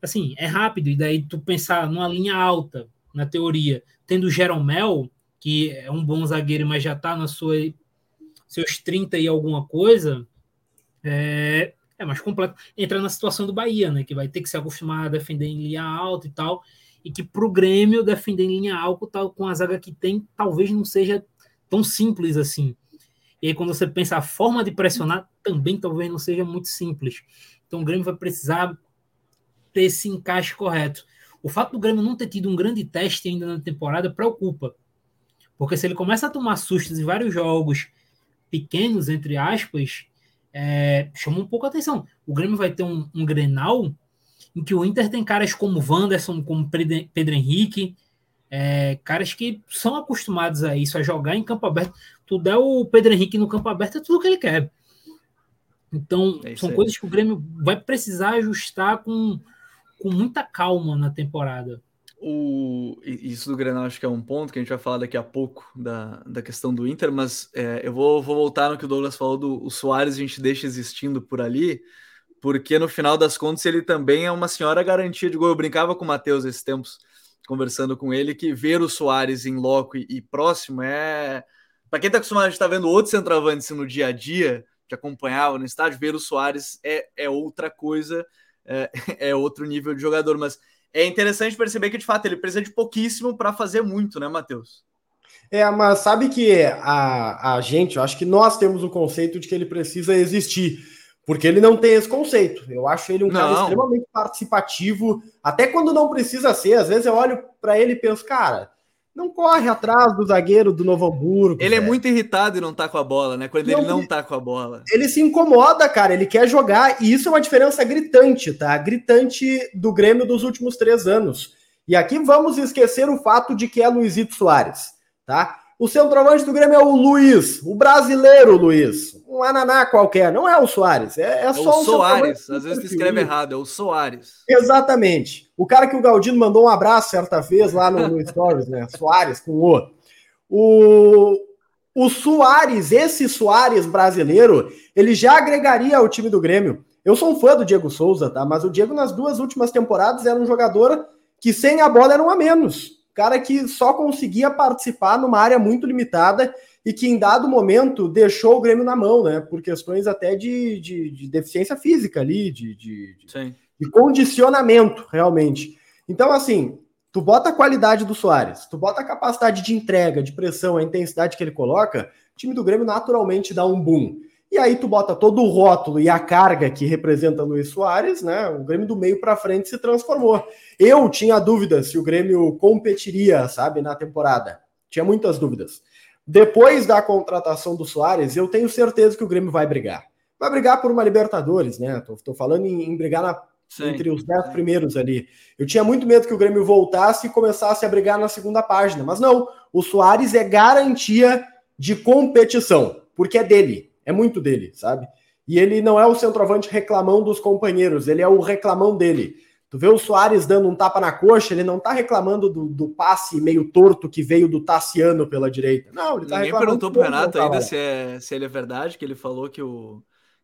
B: assim, é rápido. E daí tu pensar numa linha alta, na teoria, tendo o Jeromel, que é um bom zagueiro, mas já está na sua seus 30 e alguma coisa, é, é mais complexo. Entra na situação do Bahia, né? Que vai ter que se acostumar a defender em linha alta e tal. E que para o Grêmio defender em linha alta, tal, com a zaga que tem, talvez não seja tão simples assim. E aí, quando você pensa a forma de pressionar, também talvez não seja muito simples. Então, o Grêmio vai precisar ter esse encaixe correto. O fato do Grêmio não ter tido um grande teste ainda na temporada preocupa. Porque se ele começa a tomar sustos em vários jogos pequenos, entre aspas, é, chama um pouco a atenção. O Grêmio vai ter um, um Grenal em que o Inter tem caras como Wanderson, como Pedro Henrique, é, caras que são acostumados a isso, a jogar em campo aberto. Tu der o Pedro Henrique no campo aberto é tudo que ele quer. Então, é são aí. coisas que o Grêmio vai precisar ajustar com, com muita calma na temporada.
A: O, isso do Grenal acho que é um ponto que a gente vai falar daqui a pouco da, da questão do Inter, mas é, eu vou, vou voltar no que o Douglas falou do o Soares, a gente deixa existindo por ali, porque no final das contas ele também é uma senhora garantia de gol. Eu brincava com o Matheus esses tempos, conversando com ele, que ver o Soares em loco e, e próximo é. Para quem está acostumado a estar tá vendo outros centroavantes no dia a dia, que acompanhava no estádio, ver o Soares é, é outra coisa, é, é outro nível de jogador, mas é interessante perceber que, de fato, ele precisa de pouquíssimo para fazer muito, né, Matheus?
C: É, mas sabe que a, a gente, eu acho que nós temos o conceito de que ele precisa existir, porque ele não tem esse conceito. Eu acho ele um não. cara extremamente participativo, até quando não precisa ser. Às vezes eu olho para ele e penso, cara, não corre atrás do zagueiro do Novo Hamburgo.
A: Ele é muito irritado e não tá com a bola, né? Quando não, ele não tá com a bola.
C: Ele se incomoda, cara. Ele quer jogar. E isso é uma diferença gritante, tá? Gritante do Grêmio dos últimos três anos. E aqui vamos esquecer o fato de que é Luizito Soares, tá? O centroavante do Grêmio é o Luiz, o brasileiro Luiz. Um ananá qualquer, não é o Soares. É, é só
A: o Soares. Às vezes escreve errado, é o Soares.
C: Exatamente. O cara que o Galdino mandou um abraço certa vez lá no, no Stories, né? Soares com o. O, o Soares, esse Soares brasileiro, ele já agregaria ao time do Grêmio. Eu sou um fã do Diego Souza, tá? Mas o Diego, nas duas últimas temporadas, era um jogador que sem a bola era um a menos cara que só conseguia participar numa área muito limitada e que em dado momento deixou o Grêmio na mão, né? Por questões até de, de, de deficiência física ali, de, de, de, condicionamento, realmente. Então, assim, tu bota a qualidade do Soares, tu bota a capacidade de entrega, de pressão, a intensidade que ele coloca, o time do Grêmio naturalmente dá um boom. E aí tu bota todo o rótulo e a carga que representa Luiz Soares, né? O Grêmio do meio para frente se transformou. Eu tinha dúvidas se o Grêmio competiria, sabe, na temporada. Tinha muitas dúvidas. Depois da contratação do Soares, eu tenho certeza que o Grêmio vai brigar. Vai brigar por uma Libertadores, né? Tô, tô falando em, em brigar na, entre os dez primeiros ali. Eu tinha muito medo que o Grêmio voltasse e começasse a brigar na segunda página, mas não. O Soares é garantia de competição, porque é dele é muito dele, sabe? E ele não é o centroavante reclamão dos companheiros, ele é o reclamão dele. Tu vê o Soares dando um tapa na coxa, ele não tá reclamando do, do passe meio torto que veio do Tassiano pela direita. Não, ele
A: tá Ninguém perguntou pro Renato ainda se é, se ele é verdade, que ele falou que o,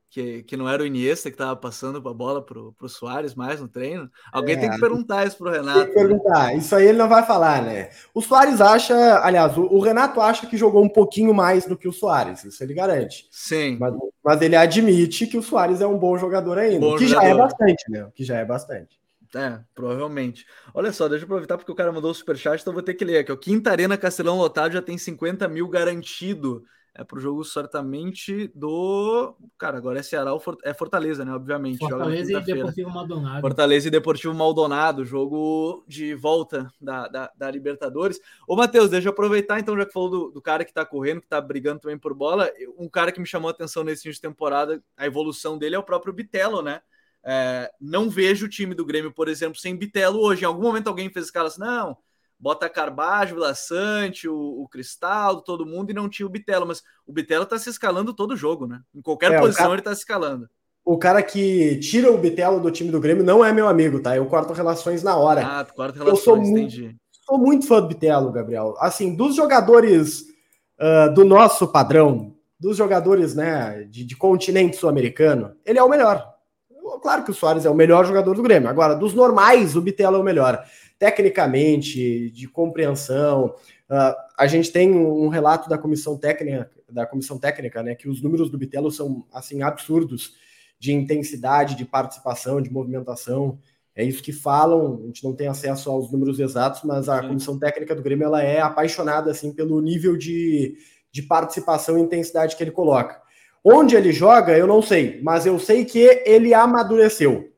A: que, que não era o Iniesta que estava passando a bola pro, pro Soares mais no treino. Alguém é, tem que perguntar isso pro Renato. Tem que
C: né? perguntar. Né? Isso aí ele não vai falar, né? O Soares acha, aliás, o, o, Renato acha que jogou um pouquinho mais do que o Soares, isso ele garante.
A: Sim.
C: Mas, mas ele admite que o Soares é um bom jogador ainda, bom que jogador. já é bastante, né? Que já é bastante.
A: É, provavelmente. Olha só, deixa eu aproveitar porque o cara mandou o superchat, então vou ter que ler aqui. O Quinta Arena Castelão lotado já tem 50 mil garantido é pro jogo certamente do. Cara, agora é Ceará ou é Fortaleza, né? Obviamente.
B: Fortaleza e Deportivo Maldonado.
A: Fortaleza e Deportivo Maldonado, jogo de volta da, da, da, Libertadores. Ô, Matheus, deixa eu aproveitar então, já que falou do, do, cara que tá correndo, que tá brigando também por bola. Um cara que me chamou a atenção nesse fim de temporada, a evolução dele é o próprio Bitelo, né? É, não vejo o time do Grêmio, por exemplo, sem Bitelo hoje. Em algum momento alguém fez escala assim, não bota Carbajo, Vila Sante, o, o Cristaldo, todo mundo, e não tinha o Bitelo, mas o Bitelo tá se escalando todo o jogo, né? Em qualquer é, posição cara, ele tá se escalando.
C: O cara que tira o Bitelo do time do Grêmio não é meu amigo, tá? Eu corto relações na hora.
A: Ah, corto relações, Eu sou entendi.
C: Muito, sou muito fã do Bitelo, Gabriel. Assim, dos jogadores uh, do nosso padrão, dos jogadores, né, de, de continente sul-americano, ele é o melhor. Claro que o Soares é o melhor jogador do Grêmio. Agora, dos normais, o Bitelo é o melhor tecnicamente, de compreensão. Uh, a gente tem um relato da comissão técnica, da comissão técnica, né, que os números do Bitelo são assim absurdos de intensidade, de participação, de movimentação. É isso que falam. A gente não tem acesso aos números exatos, mas a comissão técnica do Grêmio ela é apaixonada assim pelo nível de, de participação e intensidade que ele coloca. Onde ele joga, eu não sei, mas eu sei que ele amadureceu.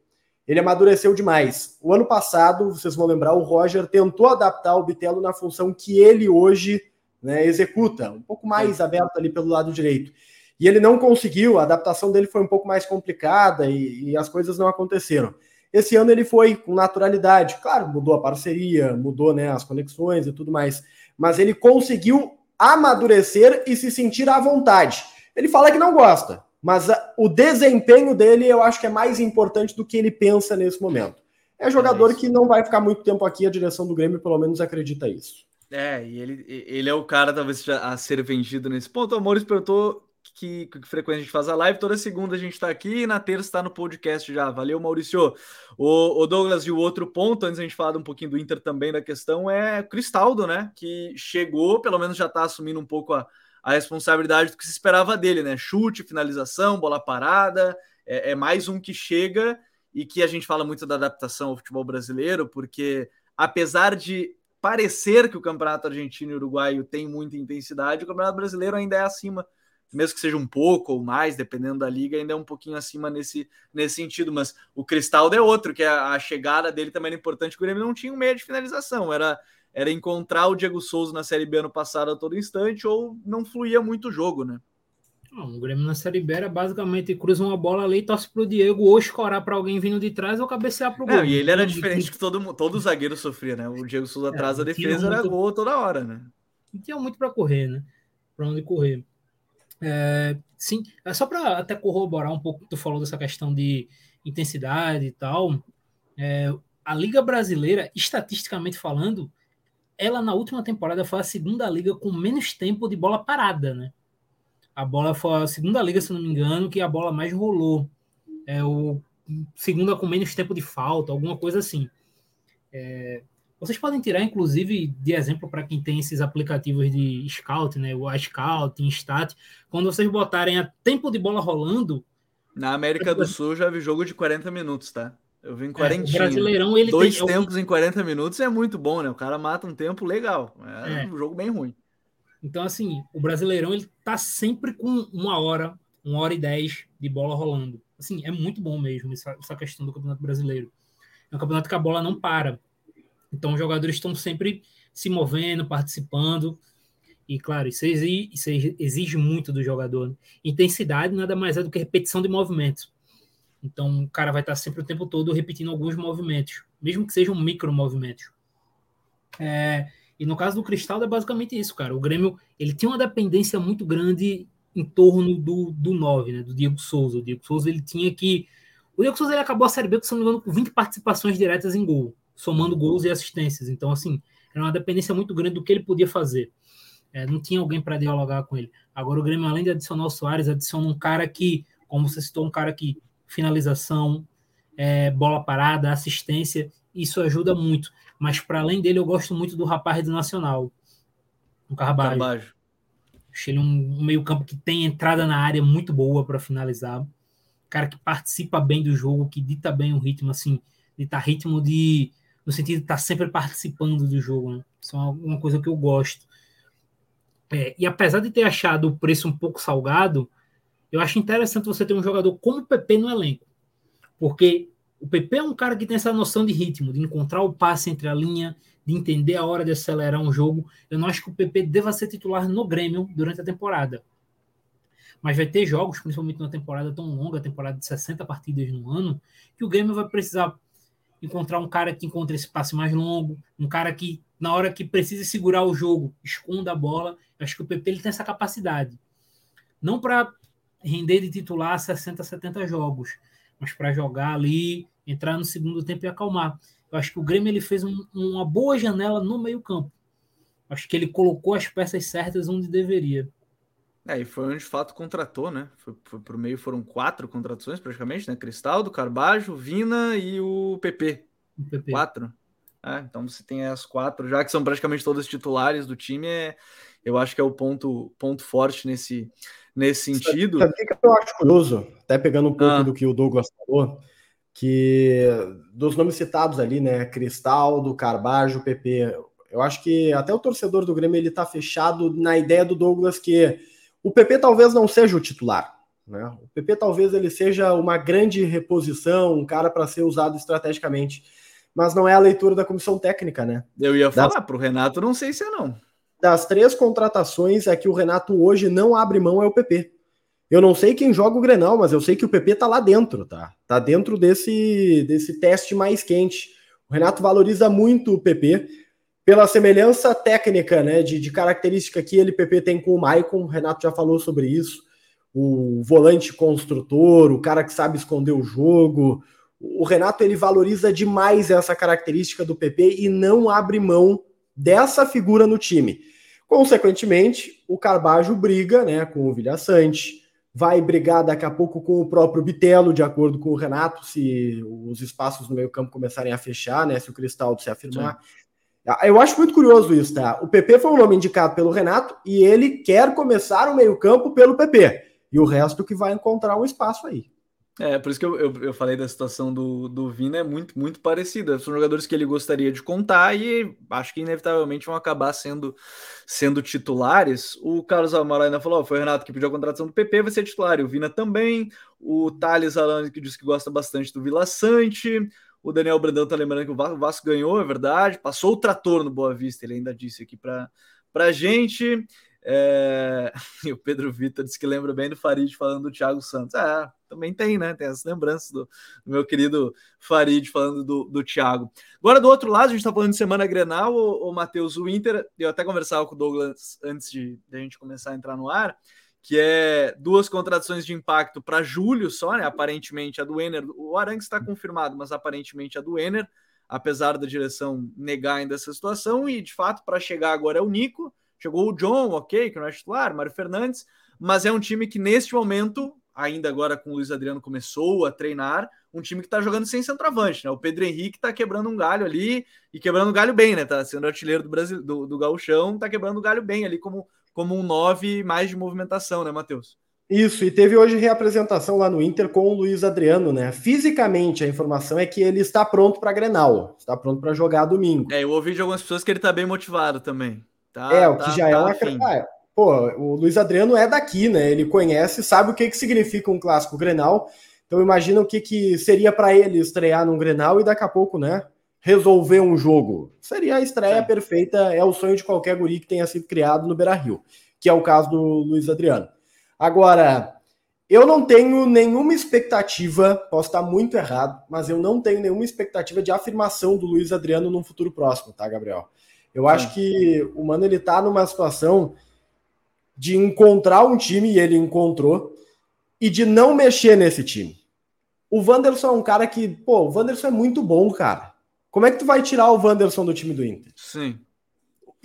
C: Ele amadureceu demais. O ano passado, vocês vão lembrar, o Roger tentou adaptar o Bitelo na função que ele hoje né, executa, um pouco mais aberto ali pelo lado direito. E ele não conseguiu, a adaptação dele foi um pouco mais complicada e, e as coisas não aconteceram. Esse ano ele foi com naturalidade. Claro, mudou a parceria, mudou né, as conexões e tudo mais. Mas ele conseguiu amadurecer e se sentir à vontade. Ele fala que não gosta, mas a, o desempenho dele eu acho que é mais importante do que ele pensa nesse momento. É jogador é que não vai ficar muito tempo aqui, a direção do Grêmio pelo menos acredita isso.
A: É, e ele, ele é o cara talvez a ser vendido nesse ponto. O Amores perguntou que, que frequência a gente faz a live. Toda segunda a gente está aqui e na terça está no podcast já. Valeu, Maurício. O, o, Douglas, e o outro ponto, antes a gente falar um pouquinho do Inter também da questão, é o Cristaldo, né? Que chegou, pelo menos já está assumindo um pouco a, a responsabilidade do que se esperava dele, né? Chute, finalização, bola parada, é, é, mais um que chega e que a gente fala muito da adaptação ao futebol brasileiro, porque apesar de parecer que o campeonato argentino e uruguaio tem muita intensidade, o campeonato brasileiro ainda é acima, mesmo que seja um pouco ou mais, dependendo da liga, ainda é um pouquinho acima nesse, nesse sentido. Mas o Cristaldo é outro, que a, a chegada dele também era importante, o Grêmio não tinha um meio de finalização, era era encontrar o Diego Souza na Série B ano passado a todo instante ou não fluía muito o jogo, né?
B: Não, o Grêmio na Série B era basicamente cruza uma bola ali, torce pro Diego ou escorar para alguém vindo de trás ou cabecear pro gol.
A: e ele era diferente que todo, todo zagueiro sofria, né? O Diego Souza é, atrás da defesa era muito... gol toda hora, né?
B: Não tinha muito para correr, né? Para onde correr. É, sim, é só para até corroborar um pouco que tu falou dessa questão de intensidade e tal. É, a Liga Brasileira, estatisticamente falando, ela na última temporada foi a segunda liga com menos tempo de bola parada, né? A bola foi a segunda liga, se não me engano, que a bola mais rolou. É o segunda com menos tempo de falta, alguma coisa assim. É, vocês podem tirar, inclusive, de exemplo para quem tem esses aplicativos de scout, né? O iScout, Instat, quando vocês botarem a tempo de bola rolando.
A: Na América do Sul já vi jogo de 40 minutos, tá? Eu vim em
B: quarentinha. É, o Brasileirão, ele
A: Dois tem, tempos em 40 minutos é muito bom, né? O cara mata um tempo legal. É, é, um jogo bem ruim.
B: Então, assim, o Brasileirão, ele tá sempre com uma hora, uma hora e dez de bola rolando. Assim, é muito bom mesmo essa, essa questão do Campeonato Brasileiro. É um campeonato que a bola não para. Então, os jogadores estão sempre se movendo, participando. E, claro, isso exige, isso exige muito do jogador. Intensidade nada mais é do que repetição de movimentos. Então o cara vai estar sempre o tempo todo repetindo alguns movimentos, mesmo que sejam micro movimentos. É, e no caso do Cristal é basicamente isso, cara. O Grêmio ele tinha uma dependência muito grande em torno do, do 9, né, do Diego Souza. O Diego Souza ele tinha que. O Diego Souza ele acabou a Série B, se não me engano, com 20 participações diretas em gol, somando gols e assistências. Então, assim, era uma dependência muito grande do que ele podia fazer. É, não tinha alguém para dialogar com ele. Agora, o Grêmio, além de adicionar o Soares, adiciona um cara que, como você citou, um cara que finalização, é, bola parada, assistência, isso ajuda muito. Mas para além dele, eu gosto muito do rapaz do Nacional, o Carvalho. Carvalho. Achei ele um, um meio-campo que tem entrada na área muito boa para finalizar. Cara que participa bem do jogo, que dita bem o ritmo, assim, dita ritmo de. no sentido de estar tá sempre participando do jogo, né? Isso é uma, uma coisa que eu gosto. É, e apesar de ter achado o preço um pouco salgado, eu acho interessante você ter um jogador como o PP no elenco. Porque o PP é um cara que tem essa noção de ritmo, de encontrar o passe entre a linha, de entender a hora de acelerar um jogo. Eu não acho que o PP deva ser titular no Grêmio durante a temporada. Mas vai ter jogos, principalmente numa temporada tão longa, temporada de 60 partidas no ano, que o Grêmio vai precisar encontrar um cara que encontre esse passe mais longo, um cara que, na hora que precisa segurar o jogo, esconda a bola. Eu acho que o PP ele tem essa capacidade. Não para render de titular 60, 70 jogos, mas para jogar ali, entrar no segundo tempo e acalmar. Eu acho que o Grêmio ele fez um, uma boa janela no meio-campo. Acho que ele colocou as peças certas onde deveria.
A: É, e foi onde de fato contratou, né? Foi, foi pro meio, foram quatro contratações praticamente, né? Cristaldo, Carbajo, Vina e o PP. O PP. Quatro. É, então você tem as quatro, já que são praticamente todos titulares do time, é, eu acho que é o ponto, ponto forte nesse, nesse sentido.
C: Sabe o que eu acho curioso? Até pegando um pouco ah. do que o Douglas falou, que dos nomes citados ali, né? Cristaldo, Carbajo, PP. Eu acho que até o torcedor do Grêmio ele tá fechado na ideia do Douglas que o PP talvez não seja o titular. Né? O PP talvez ele seja uma grande reposição, um cara para ser usado estrategicamente, mas não é a leitura da comissão técnica, né?
A: Eu ia falar para o Renato, não sei se é não.
C: Das três contratações, é que o Renato hoje não abre mão é o PP. Eu não sei quem joga o Grenal, mas eu sei que o PP tá lá dentro, tá? Tá dentro desse, desse teste mais quente. O Renato valoriza muito o PP pela semelhança técnica, né, de, de característica que ele, PP, tem com o Maicon. O Renato já falou sobre isso o volante construtor, o cara que sabe esconder o jogo. O Renato ele valoriza demais essa característica do PP e não abre mão dessa figura no time. Consequentemente, o Carbajo briga né, com o Vilha Sante, vai brigar daqui a pouco com o próprio Bitelo, de acordo com o Renato, se os espaços no meio-campo começarem a fechar, né? Se o Cristaldo se afirmar. Sim. Eu acho muito curioso isso, tá? O PP foi um nome indicado pelo Renato e ele quer começar o meio-campo pelo PP e o resto que vai encontrar um espaço aí.
A: É, por isso que eu, eu, eu, falei da situação do, do Vina, é muito, muito parecida. São jogadores que ele gostaria de contar e acho que inevitavelmente vão acabar sendo, sendo titulares. O Carlos Amaral ainda falou: foi o Renato que pediu a contratação do PP, vai ser titular. E o Vina também. O Thales Alano que disse que gosta bastante do Vila Sante. O Daniel Brandão tá lembrando que o Vasco ganhou, é verdade. Passou o trator no Boa Vista, ele ainda disse aqui para a gente. É... E o Pedro Vitor disse que lembra bem do Farid falando do Thiago Santos. É, também tem, né? Tem as lembranças do, do meu querido Farid falando do, do Thiago. Agora, do outro lado, a gente está falando de semana Grenal, o, o Matheus, o Inter, eu até conversava com o Douglas antes de, de a gente começar a entrar no ar, que é duas contratações de impacto para julho só, né? Aparentemente a do Ener, o Arangues está confirmado, mas aparentemente a do Ener, apesar da direção negar ainda essa situação, e de fato, para chegar agora é o Nico Chegou o John, ok, que não é titular, Mário Fernandes, mas é um time que neste momento, ainda agora com o Luiz Adriano, começou a treinar, um time que está jogando sem centroavante, né? O Pedro Henrique está quebrando um galho ali e quebrando um galho bem, né? Tá sendo artilheiro do Brasil, do, do Gauchão, tá quebrando um galho bem ali como, como um 9 mais de movimentação, né, Matheus?
C: Isso, e teve hoje reapresentação lá no Inter com o Luiz Adriano, né? Fisicamente, a informação é que ele está pronto para Grenal, está pronto para jogar domingo.
A: É, eu ouvi de algumas pessoas que ele está bem motivado também.
C: Tá, é, o que tá, já é tá, é uma. Ah, pô, o Luiz Adriano é daqui, né? Ele conhece, sabe o que, que significa um clássico Grenal. Então imagina o que, que seria para ele estrear num Grenal e daqui a pouco, né? Resolver um jogo. Seria a estreia perfeita, é o sonho de qualquer guri que tenha sido criado no Beira Rio, que é o caso do Luiz Adriano. Agora, eu não tenho nenhuma expectativa, posso estar muito errado, mas eu não tenho nenhuma expectativa de afirmação do Luiz Adriano no futuro próximo, tá, Gabriel? Eu acho que o Mano ele tá numa situação de encontrar um time e ele encontrou e de não mexer nesse time. O Wanderson é um cara que, pô, o Wanderson é muito bom, cara. Como é que tu vai tirar o Wanderson do time do Inter?
A: Sim.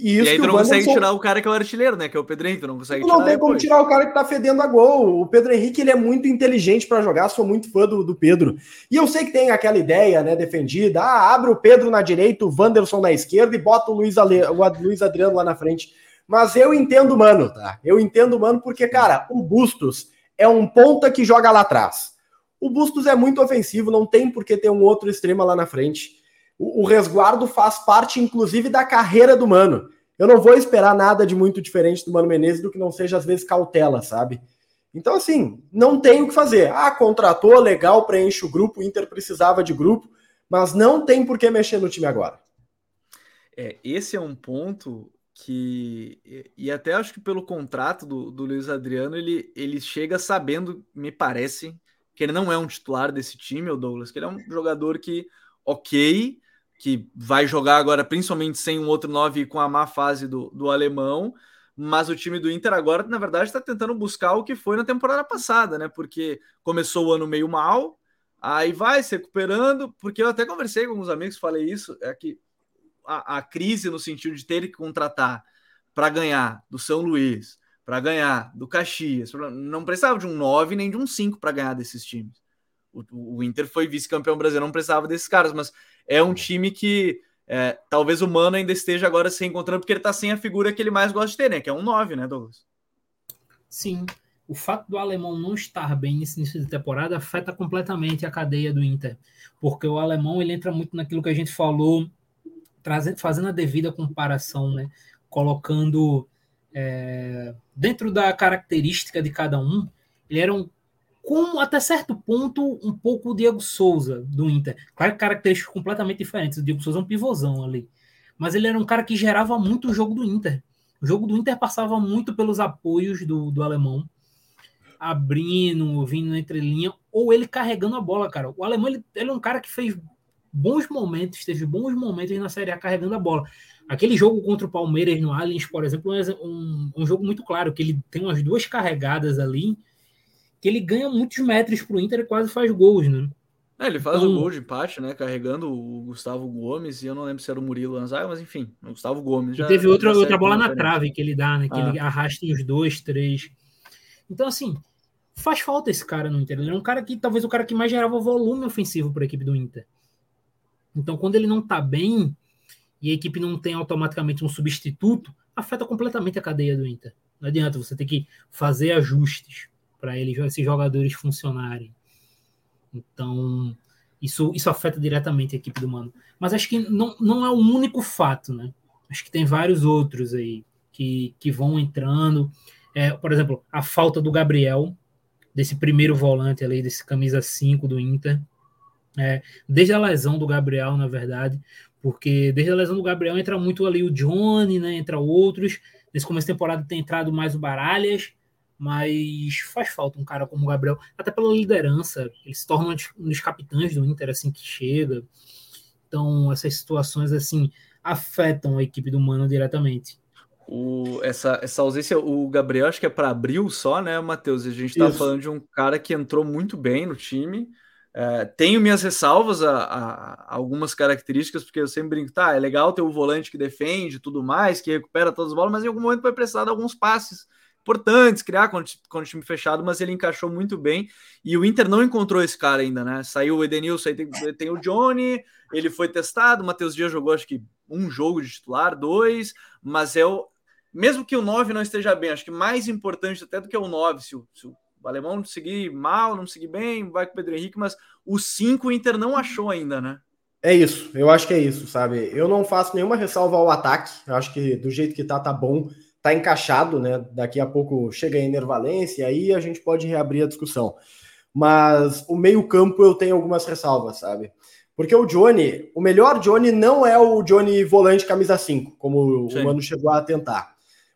A: E, isso e aí tu não consegue tirar o cara que é o artilheiro, né? Que é o Pedro Henrique, tu não consegue
C: tu não tem como tirar o cara que tá fedendo a gol. O Pedro Henrique, ele é muito inteligente para jogar, sou muito fã do, do Pedro. E eu sei que tem aquela ideia, né, defendida, ah, abre o Pedro na direita, o Wanderson na esquerda e bota o Luiz, Ale... o Luiz Adriano lá na frente. Mas eu entendo, mano, tá? Eu entendo, mano, porque, cara, o Bustos é um ponta que joga lá atrás. O Bustos é muito ofensivo, não tem por que ter um outro extrema lá na frente. O, o resguardo faz parte, inclusive, da carreira do Mano. Eu não vou esperar nada de muito diferente do Mano Menezes do que não seja, às vezes, cautela, sabe? Então, assim, não tem o que fazer. Ah, contratou, legal, preenche o grupo, o Inter precisava de grupo, mas não tem por que mexer no time agora.
A: É, esse é um ponto que. E até acho que pelo contrato do, do Luiz Adriano, ele, ele chega sabendo, me parece, que ele não é um titular desse time, o Douglas, que ele é um jogador que, ok, que vai jogar agora principalmente sem um outro 9 com a má fase do, do alemão, mas o time do Inter agora, na verdade, está tentando buscar o que foi na temporada passada, né? Porque começou o ano meio mal, aí vai se recuperando, porque eu até conversei com alguns amigos, falei isso, é que a, a crise no sentido de ter que contratar para ganhar do São Luís, para ganhar do Caxias, não precisava de um 9 nem de um 5 para ganhar desses times. O, o Inter foi vice-campeão brasileiro, não precisava desses caras, mas é um time que é, talvez o Mano ainda esteja agora se encontrando, porque ele está sem a figura que ele mais gosta de ter, né? Que é um 9, né, Douglas?
B: Sim. o fato do alemão não estar bem nesse início de temporada afeta completamente a cadeia do Inter, porque o alemão ele entra muito naquilo que a gente falou, trazendo, fazendo a devida comparação, né? colocando é, dentro da característica de cada um, ele era um como até certo ponto um pouco o Diego Souza do Inter. Claro que características completamente diferentes. O Diego Souza é um pivôzão ali. Mas ele era um cara que gerava muito o jogo do Inter. O jogo do Inter passava muito pelos apoios do, do alemão, abrindo, vindo entre linha, ou ele carregando a bola, cara. O alemão ele, ele é um cara que fez bons momentos, teve bons momentos na Série A carregando a bola. Aquele jogo contra o Palmeiras no Allianz, por exemplo, é um, um jogo muito claro, que ele tem umas duas carregadas ali, que ele ganha muitos metros para o Inter e quase faz gols, né?
A: É, ele faz então, o gol de empate, né? Carregando o Gustavo Gomes, e eu não lembro se era o Murilo Lanzaio, mas enfim, o Gustavo Gomes.
B: Já, teve outra, outra bola na trave que ele dá, né? Que ah. ele arrasta os dois, três. Então, assim, faz falta esse cara no Inter. Ele é um cara que talvez o cara que mais gerava volume ofensivo para a equipe do Inter. Então, quando ele não tá bem e a equipe não tem automaticamente um substituto, afeta completamente a cadeia do Inter. Não adianta, você tem que fazer ajustes para eles, esses jogadores funcionarem. Então, isso, isso afeta diretamente a equipe do Mano. Mas acho que não, não é o único fato, né? Acho que tem vários outros aí que, que vão entrando. É, por exemplo, a falta do Gabriel, desse primeiro volante ali, desse camisa 5 do Inter. É, desde a lesão do Gabriel, na verdade, porque desde a lesão do Gabriel entra muito ali o Johnny, né? Entra outros. Nesse começo de temporada tem entrado mais o Baralhas, mas faz falta um cara como o Gabriel, até pela liderança, ele se torna um dos capitães do Inter assim que chega. Então, essas situações assim afetam a equipe do Mano diretamente.
A: O, essa, essa ausência, o Gabriel, acho que é para abril só, né, Matheus? A gente está falando de um cara que entrou muito bem no time. É, tenho minhas ressalvas a, a, a, algumas características, porque eu sempre brinco, tá, é legal ter o volante que defende tudo mais, que recupera todas as bolas, mas em algum momento vai precisar de alguns passes importantes, criar com o time fechado, mas ele encaixou muito bem. E o Inter não encontrou esse cara ainda, né? Saiu o Edenilson, aí tem, tem o Johnny, ele foi testado, o Matheus Dias jogou acho que um jogo de titular, dois, mas é o. Mesmo que o 9 não esteja bem, acho que mais importante até do que o 9, se o, se o alemão seguir mal, não seguir bem, vai com o Pedro Henrique, mas o 5 o Inter não achou ainda, né?
C: É isso, eu acho que é isso, sabe? Eu não faço nenhuma ressalva ao ataque, eu acho que do jeito que tá, tá bom tá encaixado, né? Daqui a pouco chega a Enervalência e aí a gente pode reabrir a discussão. Mas o meio-campo eu tenho algumas ressalvas, sabe? Porque o Johnny, o melhor Johnny não é o Johnny volante camisa 5, como Sim. o Mano chegou a tentar.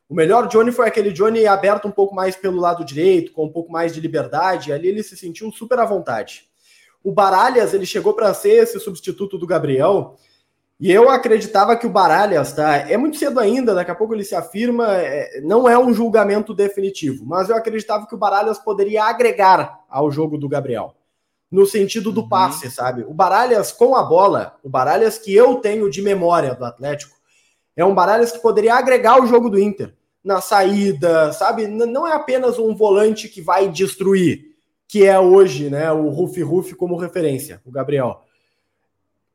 C: O melhor Johnny foi aquele Johnny aberto um pouco mais pelo lado direito, com um pouco mais de liberdade, ali ele se sentiu super à vontade. O Baralhas, ele chegou para ser esse substituto do Gabriel, e eu acreditava que o Baralhas, tá? É muito cedo ainda, daqui a pouco ele se afirma, é, não é um julgamento definitivo, mas eu acreditava que o Baralhas poderia agregar ao jogo do Gabriel, no sentido do uhum. passe, sabe? O Baralhas com a bola, o Baralhas que eu tenho de memória do Atlético, é um Baralhas que poderia agregar o jogo do Inter, na saída, sabe? Não é apenas um volante que vai destruir, que é hoje, né, o Rufi Rufi como referência, o Gabriel.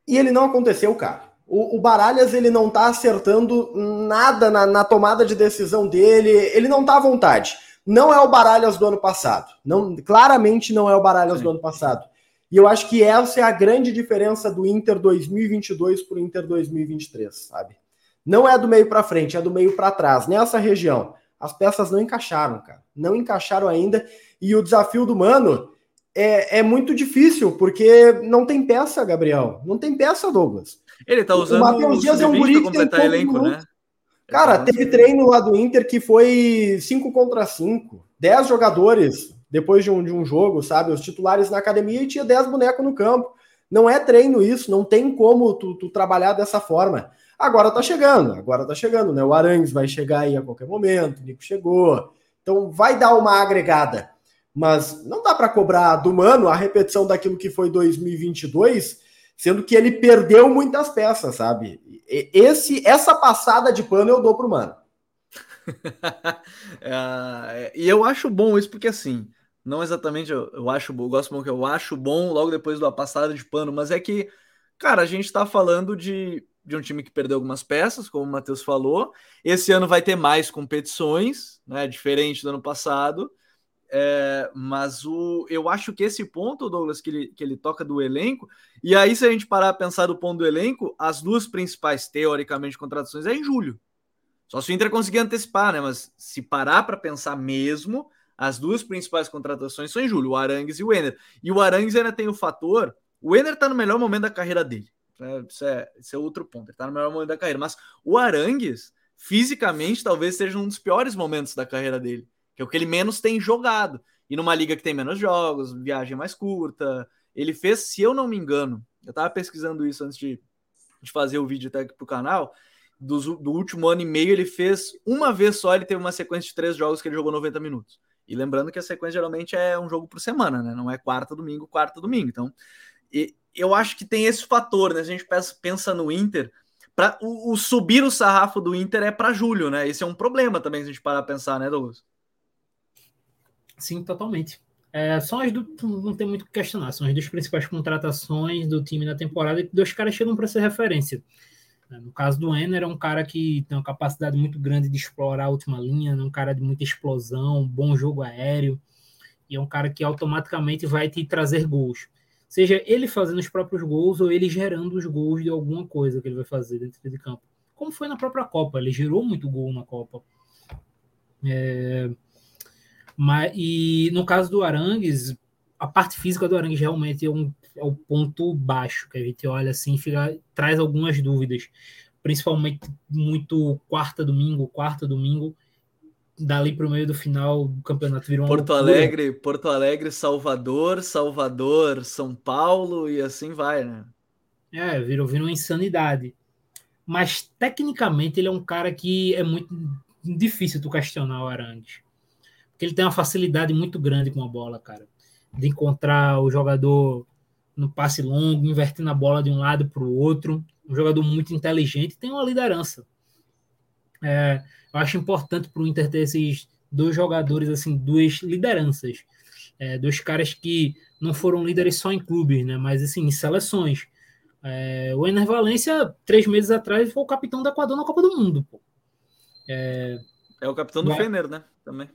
C: E ele não aconteceu, cara. O, o Baralhas ele não tá acertando nada na, na, tomada de decisão dele, ele não tá à vontade. Não é o Baralhas do ano passado. Não, claramente não é o Baralhas Sim. do ano passado. E eu acho que essa é a grande diferença do Inter 2022 para o Inter 2023, sabe? Não é do meio para frente, é do meio para trás. Nessa região, as peças não encaixaram, cara. Não encaixaram ainda. E o desafio do Mano é, é muito difícil, porque não tem peça, Gabriel. Não tem peça, Douglas.
A: Ele tá usando o
C: Matheus Dias é um guri que tem elenco, né? Cara, tá teve treino lá do Inter que foi 5 contra 5. 10 jogadores depois de um, de um jogo, sabe? Os titulares na academia e tinha 10 bonecos no campo. Não é treino isso, não tem como tu, tu, trabalhar dessa forma. Agora tá chegando, agora tá chegando, né? O Arangues vai chegar aí a qualquer momento, o Nico chegou. Então vai dar uma agregada. Mas não dá para cobrar do Mano a repetição daquilo que foi 2022 sendo que ele perdeu muitas peças, sabe? Esse, essa passada de pano eu dou pro mano.
A: é, e eu acho bom isso porque assim, não exatamente eu, eu acho bom, gosto bom que eu acho bom logo depois da passada de pano, mas é que, cara, a gente tá falando de, de um time que perdeu algumas peças, como o Matheus falou. Esse ano vai ter mais competições, né? Diferente do ano passado. É, mas o, eu acho que esse ponto, Douglas, que ele, que ele toca do elenco, e aí, se a gente parar a pensar do ponto do elenco, as duas principais, teoricamente, contratações é em julho. Só se o Inter conseguir antecipar, né? Mas se parar para pensar mesmo, as duas principais contratações são em julho, o Arangues e o Ener. E o Arangues ainda tem o fator. O Ener tá no melhor momento da carreira dele. Né? Isso, é, isso é outro ponto. Ele tá no melhor momento da carreira. Mas o Arangues, fisicamente, talvez seja um dos piores momentos da carreira dele. Que é o que ele menos tem jogado. E numa liga que tem menos jogos, viagem mais curta. Ele fez, se eu não me engano, eu tava pesquisando isso antes de, de fazer o vídeo até aqui pro canal do, do último ano e meio, ele fez uma vez só, ele teve uma sequência de três jogos que ele jogou 90 minutos. E lembrando que a sequência geralmente é um jogo por semana, né? Não é quarta, domingo, quarta, domingo. Então, e, eu acho que tem esse fator, né? A gente pensa, pensa no Inter. Pra, o, o, subir o sarrafo do Inter é para julho, né? Esse é um problema também, se a gente parar a pensar, né, Douglas?
B: Sim, totalmente. É, são as do, não tem muito o que questionar, são as duas principais contratações do time na temporada e dois caras chegam para ser referência. Né? No caso do Enner, é um cara que tem uma capacidade muito grande de explorar a última linha, é um cara de muita explosão, bom jogo aéreo, e é um cara que automaticamente vai te trazer gols. Seja ele fazendo os próprios gols ou ele gerando os gols de alguma coisa que ele vai fazer dentro de campo. Como foi na própria Copa, ele gerou muito gol na Copa. É... Mas, e no caso do Arangues, a parte física do Arangues realmente é um é o ponto baixo, que a gente olha assim, fica, traz algumas dúvidas, principalmente muito quarta domingo, quarta domingo, dali para o meio do final do campeonato virou
A: Porto loucura. Alegre, Porto Alegre, Salvador, Salvador, São Paulo e assim vai, né?
B: É, virou, virou uma insanidade. Mas tecnicamente ele é um cara que é muito difícil tu questionar o Arangues. Porque ele tem uma facilidade muito grande com a bola, cara. De encontrar o jogador no passe longo, invertendo a bola de um lado para o outro. Um jogador muito inteligente, tem uma liderança. É, eu acho importante para o Inter ter esses dois jogadores, assim, duas lideranças. É, dois caras que não foram líderes só em clubes, né? Mas assim, em seleções. É, o Ener Valência, três meses atrás, foi o capitão do Equador na Copa do Mundo. Pô.
A: É, é o capitão do Fener, né? Também.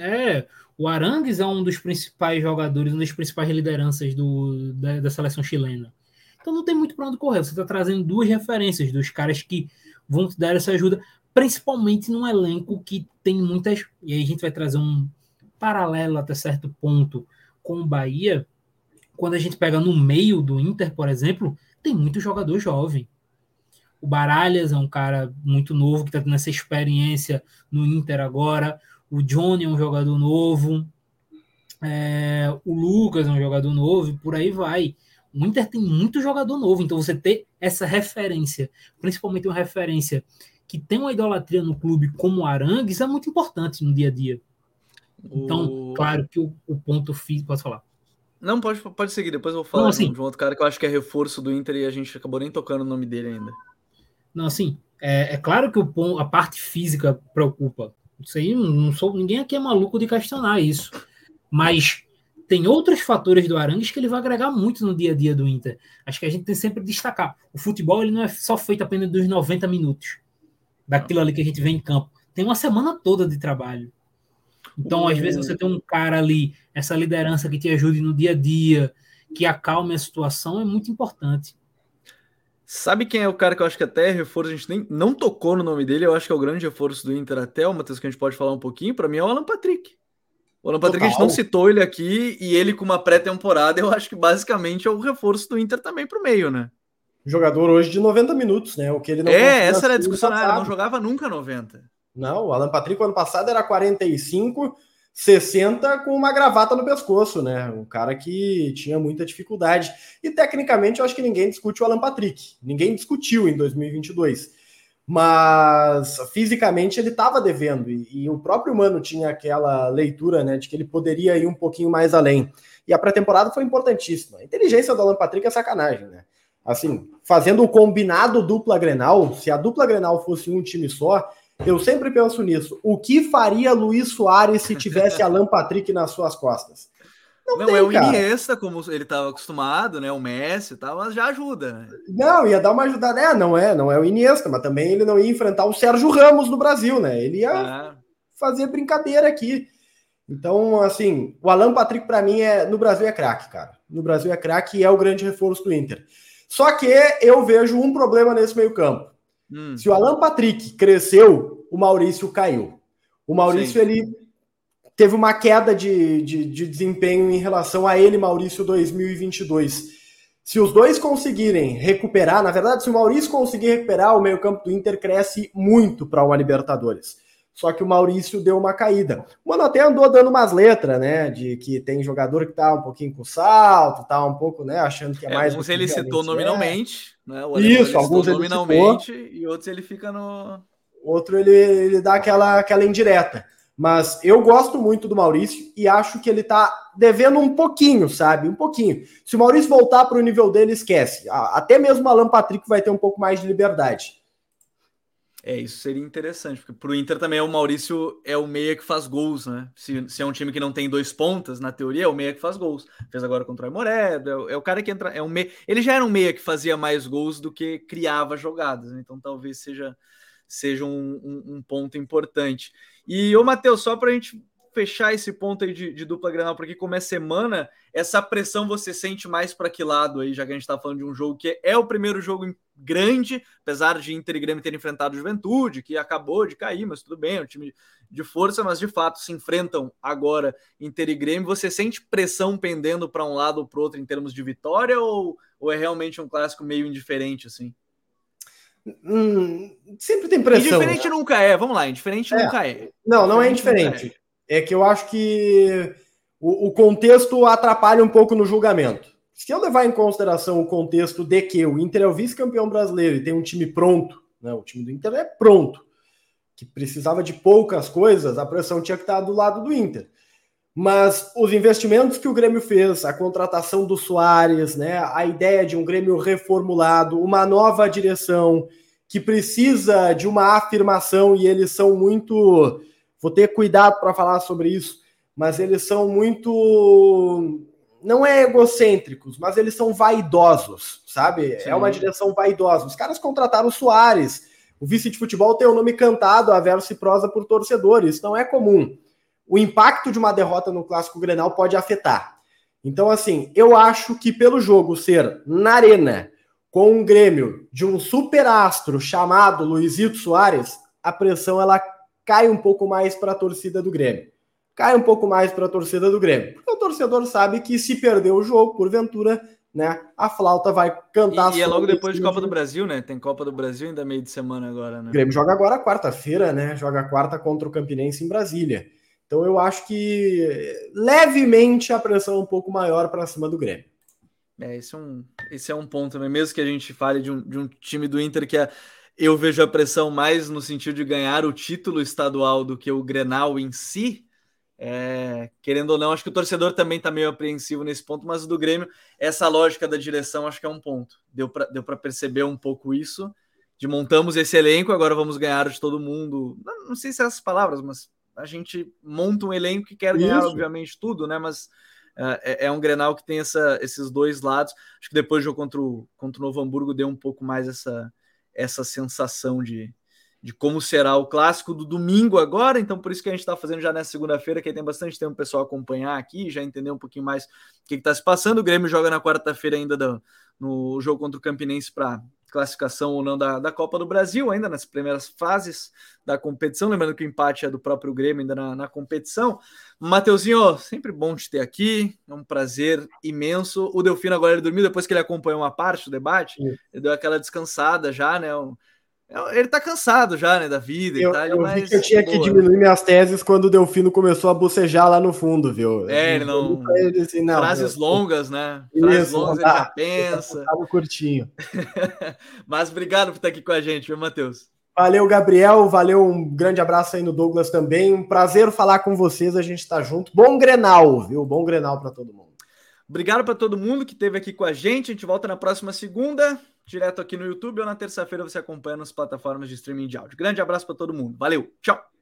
B: É, o Arangues é um dos principais jogadores, uma das principais lideranças do, da, da seleção chilena. Então não tem muito para onde correr. Você está trazendo duas referências dos caras que vão te dar essa ajuda, principalmente num elenco que tem muitas. E aí a gente vai trazer um paralelo até certo ponto com o Bahia. Quando a gente pega no meio do Inter, por exemplo, tem muito jogador jovem. O Baralhas é um cara muito novo que está tendo essa experiência no Inter agora o Johnny é um jogador novo, é, o Lucas é um jogador novo, e por aí vai. O Inter tem muito jogador novo, então você ter essa referência, principalmente uma referência que tem uma idolatria no clube como o Arangues, é muito importante no dia a dia. Então, o... claro que o, o ponto físico. Pode falar.
A: Não, pode, pode seguir, depois eu vou falar Não, assim, de um outro cara que eu acho que é reforço do Inter e a gente acabou nem tocando o nome dele ainda.
B: Não, assim, é, é claro que o, a parte física preocupa. Isso aí, não sou, ninguém aqui é maluco de questionar isso. Mas tem outros fatores do Arangues que ele vai agregar muito no dia a dia do Inter. Acho que a gente tem sempre que destacar. O futebol ele não é só feito apenas dos 90 minutos, daquilo ali que a gente vê em campo. Tem uma semana toda de trabalho. Então, às vezes, você tem um cara ali, essa liderança que te ajude no dia a dia, que acalme a situação, é muito importante.
A: Sabe quem é o cara que eu acho que até é reforço, a gente nem não tocou no nome dele, eu acho que é o grande reforço do Inter até, o Matheus, que a gente pode falar um pouquinho, para mim é o Alan Patrick. O Alan Patrick Total. a gente não citou ele aqui, e ele com uma pré-temporada, eu acho que basicamente é o reforço do Inter também pro meio, né?
C: Jogador hoje de 90 minutos, né? O que ele
A: não É, essa era a discussão, ele não jogava nunca 90.
C: Não, o Alan Patrick ano passado era 45, 60 com uma gravata no pescoço, né? Um cara que tinha muita dificuldade. E tecnicamente eu acho que ninguém discute o Alan Patrick. Ninguém discutiu em 2022. Mas fisicamente ele estava devendo e, e, o próprio Mano tinha aquela leitura, né, de que ele poderia ir um pouquinho mais além. E a pré-temporada foi importantíssima. A inteligência do Alan Patrick é sacanagem, né? Assim, fazendo o combinado dupla Grenal, se a dupla Grenal fosse um time só, eu sempre penso nisso. O que faria Luiz Soares se tivesse Alan Patrick nas suas costas?
A: Não, não tem, é o cara. Iniesta, como ele estava acostumado, né? O Messi e tal, mas já ajuda, né?
C: Não, ia dar uma ajudada. É, não é, não é o Iniesta, mas também ele não ia enfrentar o Sérgio Ramos no Brasil, né? Ele ia é. fazer brincadeira aqui. Então, assim, o Alan Patrick para mim é no Brasil é craque, cara. No Brasil é craque e é o grande reforço do Inter. Só que eu vejo um problema nesse meio-campo. Hum. Se o Alan Patrick cresceu, o Maurício caiu. O Maurício Sim. ele teve uma queda de, de, de desempenho em relação a ele, Maurício 2022. Se os dois conseguirem recuperar, na verdade, se o Maurício conseguir recuperar, o meio-campo do Inter cresce muito para uma Libertadores. Só que o Maurício deu uma caída. O Mano até andou dando umas letras, né? De que tem jogador que tá um pouquinho com salto, tá um pouco, né? Achando que é, é mais.
A: Alguns ele citou nominalmente,
C: é. né? Isso, alguns ele nominalmente
A: citou. e outros ele fica no.
C: Outro ele, ele dá aquela, aquela indireta. Mas eu gosto muito do Maurício e acho que ele tá devendo um pouquinho, sabe? Um pouquinho. Se o Maurício voltar para o nível dele, esquece. Até mesmo o Alan Patrick vai ter um pouco mais de liberdade.
A: É, isso seria interessante, porque pro Inter também é o Maurício é o meia que faz gols, né? Se, se é um time que não tem dois pontas, na teoria, é o meia que faz gols. Fez agora contra o Aimoré, é, é, o cara que entra. É um meia, ele já era um meia que fazia mais gols do que criava jogadas, né? então talvez seja, seja um, um, um ponto importante. E, ô Matheus, só para a gente fechar esse ponto aí de, de dupla Granal, porque como é semana, essa pressão você sente mais para que lado aí, já que a gente está falando de um jogo que é o primeiro jogo grande, apesar de Inter e Grêmio terem enfrentado Juventude, que acabou de cair, mas tudo bem, é um time de força, mas de fato se enfrentam agora Inter e Grêmio. Você sente pressão pendendo para um lado ou para outro em termos de vitória, ou, ou é realmente um clássico meio indiferente assim?
C: Hum, sempre tem pressão.
A: Indiferente nunca é, vamos lá, indiferente é. nunca é.
C: Não, não é indiferente. É. que eu acho que o, o contexto atrapalha um pouco no julgamento. Se eu levar em consideração o contexto de que o Inter é o vice-campeão brasileiro e tem um time pronto, né, o time do Inter é pronto, que precisava de poucas coisas, a pressão tinha que estar do lado do Inter. Mas os investimentos que o Grêmio fez, a contratação do Soares, né, a ideia de um Grêmio reformulado, uma nova direção que precisa de uma afirmação e eles são muito. Vou ter cuidado para falar sobre isso, mas eles são muito. Não é egocêntricos, mas eles são vaidosos, sabe? Sim. É uma direção vaidosa. Os caras contrataram o Soares. O vice de futebol tem o nome cantado a verso e prosa por torcedores. Isso não é comum o impacto de uma derrota no clássico Grenal pode afetar. Então, assim, eu acho que pelo jogo ser na arena com um Grêmio de um super astro chamado Luizito Soares, a pressão ela cai um pouco mais para a torcida do Grêmio. Cai um pouco mais para a torcida do Grêmio. Porque o torcedor sabe que se perder o jogo, porventura, né, a flauta vai cantar.
A: E, e é logo depois de Copa do Brasil, né? Tem Copa do Brasil ainda meio de semana agora, né?
C: O Grêmio joga agora quarta-feira, né? Joga quarta contra o Campinense em Brasília. Então eu acho que levemente a pressão é um pouco maior para cima do Grêmio.
A: É, esse é um, esse é um ponto também. Mesmo que a gente fale de um, de um time do Inter que é, eu vejo a pressão mais no sentido de ganhar o título estadual do que o Grenal em si. É, querendo ou não, acho que o torcedor também está meio apreensivo nesse ponto, mas o do Grêmio, essa lógica da direção, acho que é um ponto. Deu para deu perceber um pouco isso. De montamos esse elenco, agora vamos ganhar de todo mundo. Não, não sei se é essas palavras, mas a gente monta um elenco que quer ganhar, Isso. obviamente, tudo, né? Mas uh, é, é, um Grenal que tem essa, esses dois lados. Acho que depois do jogo contra o, contra o Novo Hamburgo deu um pouco mais essa, essa sensação de, de como será o clássico do domingo agora. Então, por isso que a gente está fazendo já nessa segunda-feira, que tem bastante tempo o pessoal acompanhar aqui, já entender um pouquinho mais o que está se passando. O Grêmio joga na quarta-feira ainda do, no jogo contra o Campinense para classificação ou não da, da Copa do Brasil, ainda nas primeiras fases da competição. Lembrando que o empate é do próprio Grêmio ainda na, na competição. Mateuzinho, sempre bom te ter aqui, é um prazer imenso. O Delfino agora ele dormiu depois que ele acompanhou uma parte do debate, Sim. ele deu aquela descansada já, né? Ele tá cansado já, né, da vida
C: eu,
A: e tal.
C: Eu mas, que eu tinha que diminuir minhas teses quando o Delfino começou a bocejar lá no fundo, viu?
A: É, ele não... Ele assim, não Frases meu, longas, né? Frases isso, longas ele já pensa.
C: Tava curtinho.
A: mas obrigado por estar aqui com a gente, viu, Matheus?
C: Valeu, Gabriel. Valeu, um grande abraço aí no Douglas também. Um prazer falar com vocês, a gente tá junto. Bom Grenal, viu? Bom Grenal para todo mundo.
A: Obrigado para todo mundo que esteve aqui com a gente. A gente volta na próxima segunda direto aqui no YouTube ou na terça-feira você acompanha nas plataformas de streaming de áudio. Grande abraço para todo mundo. Valeu, tchau!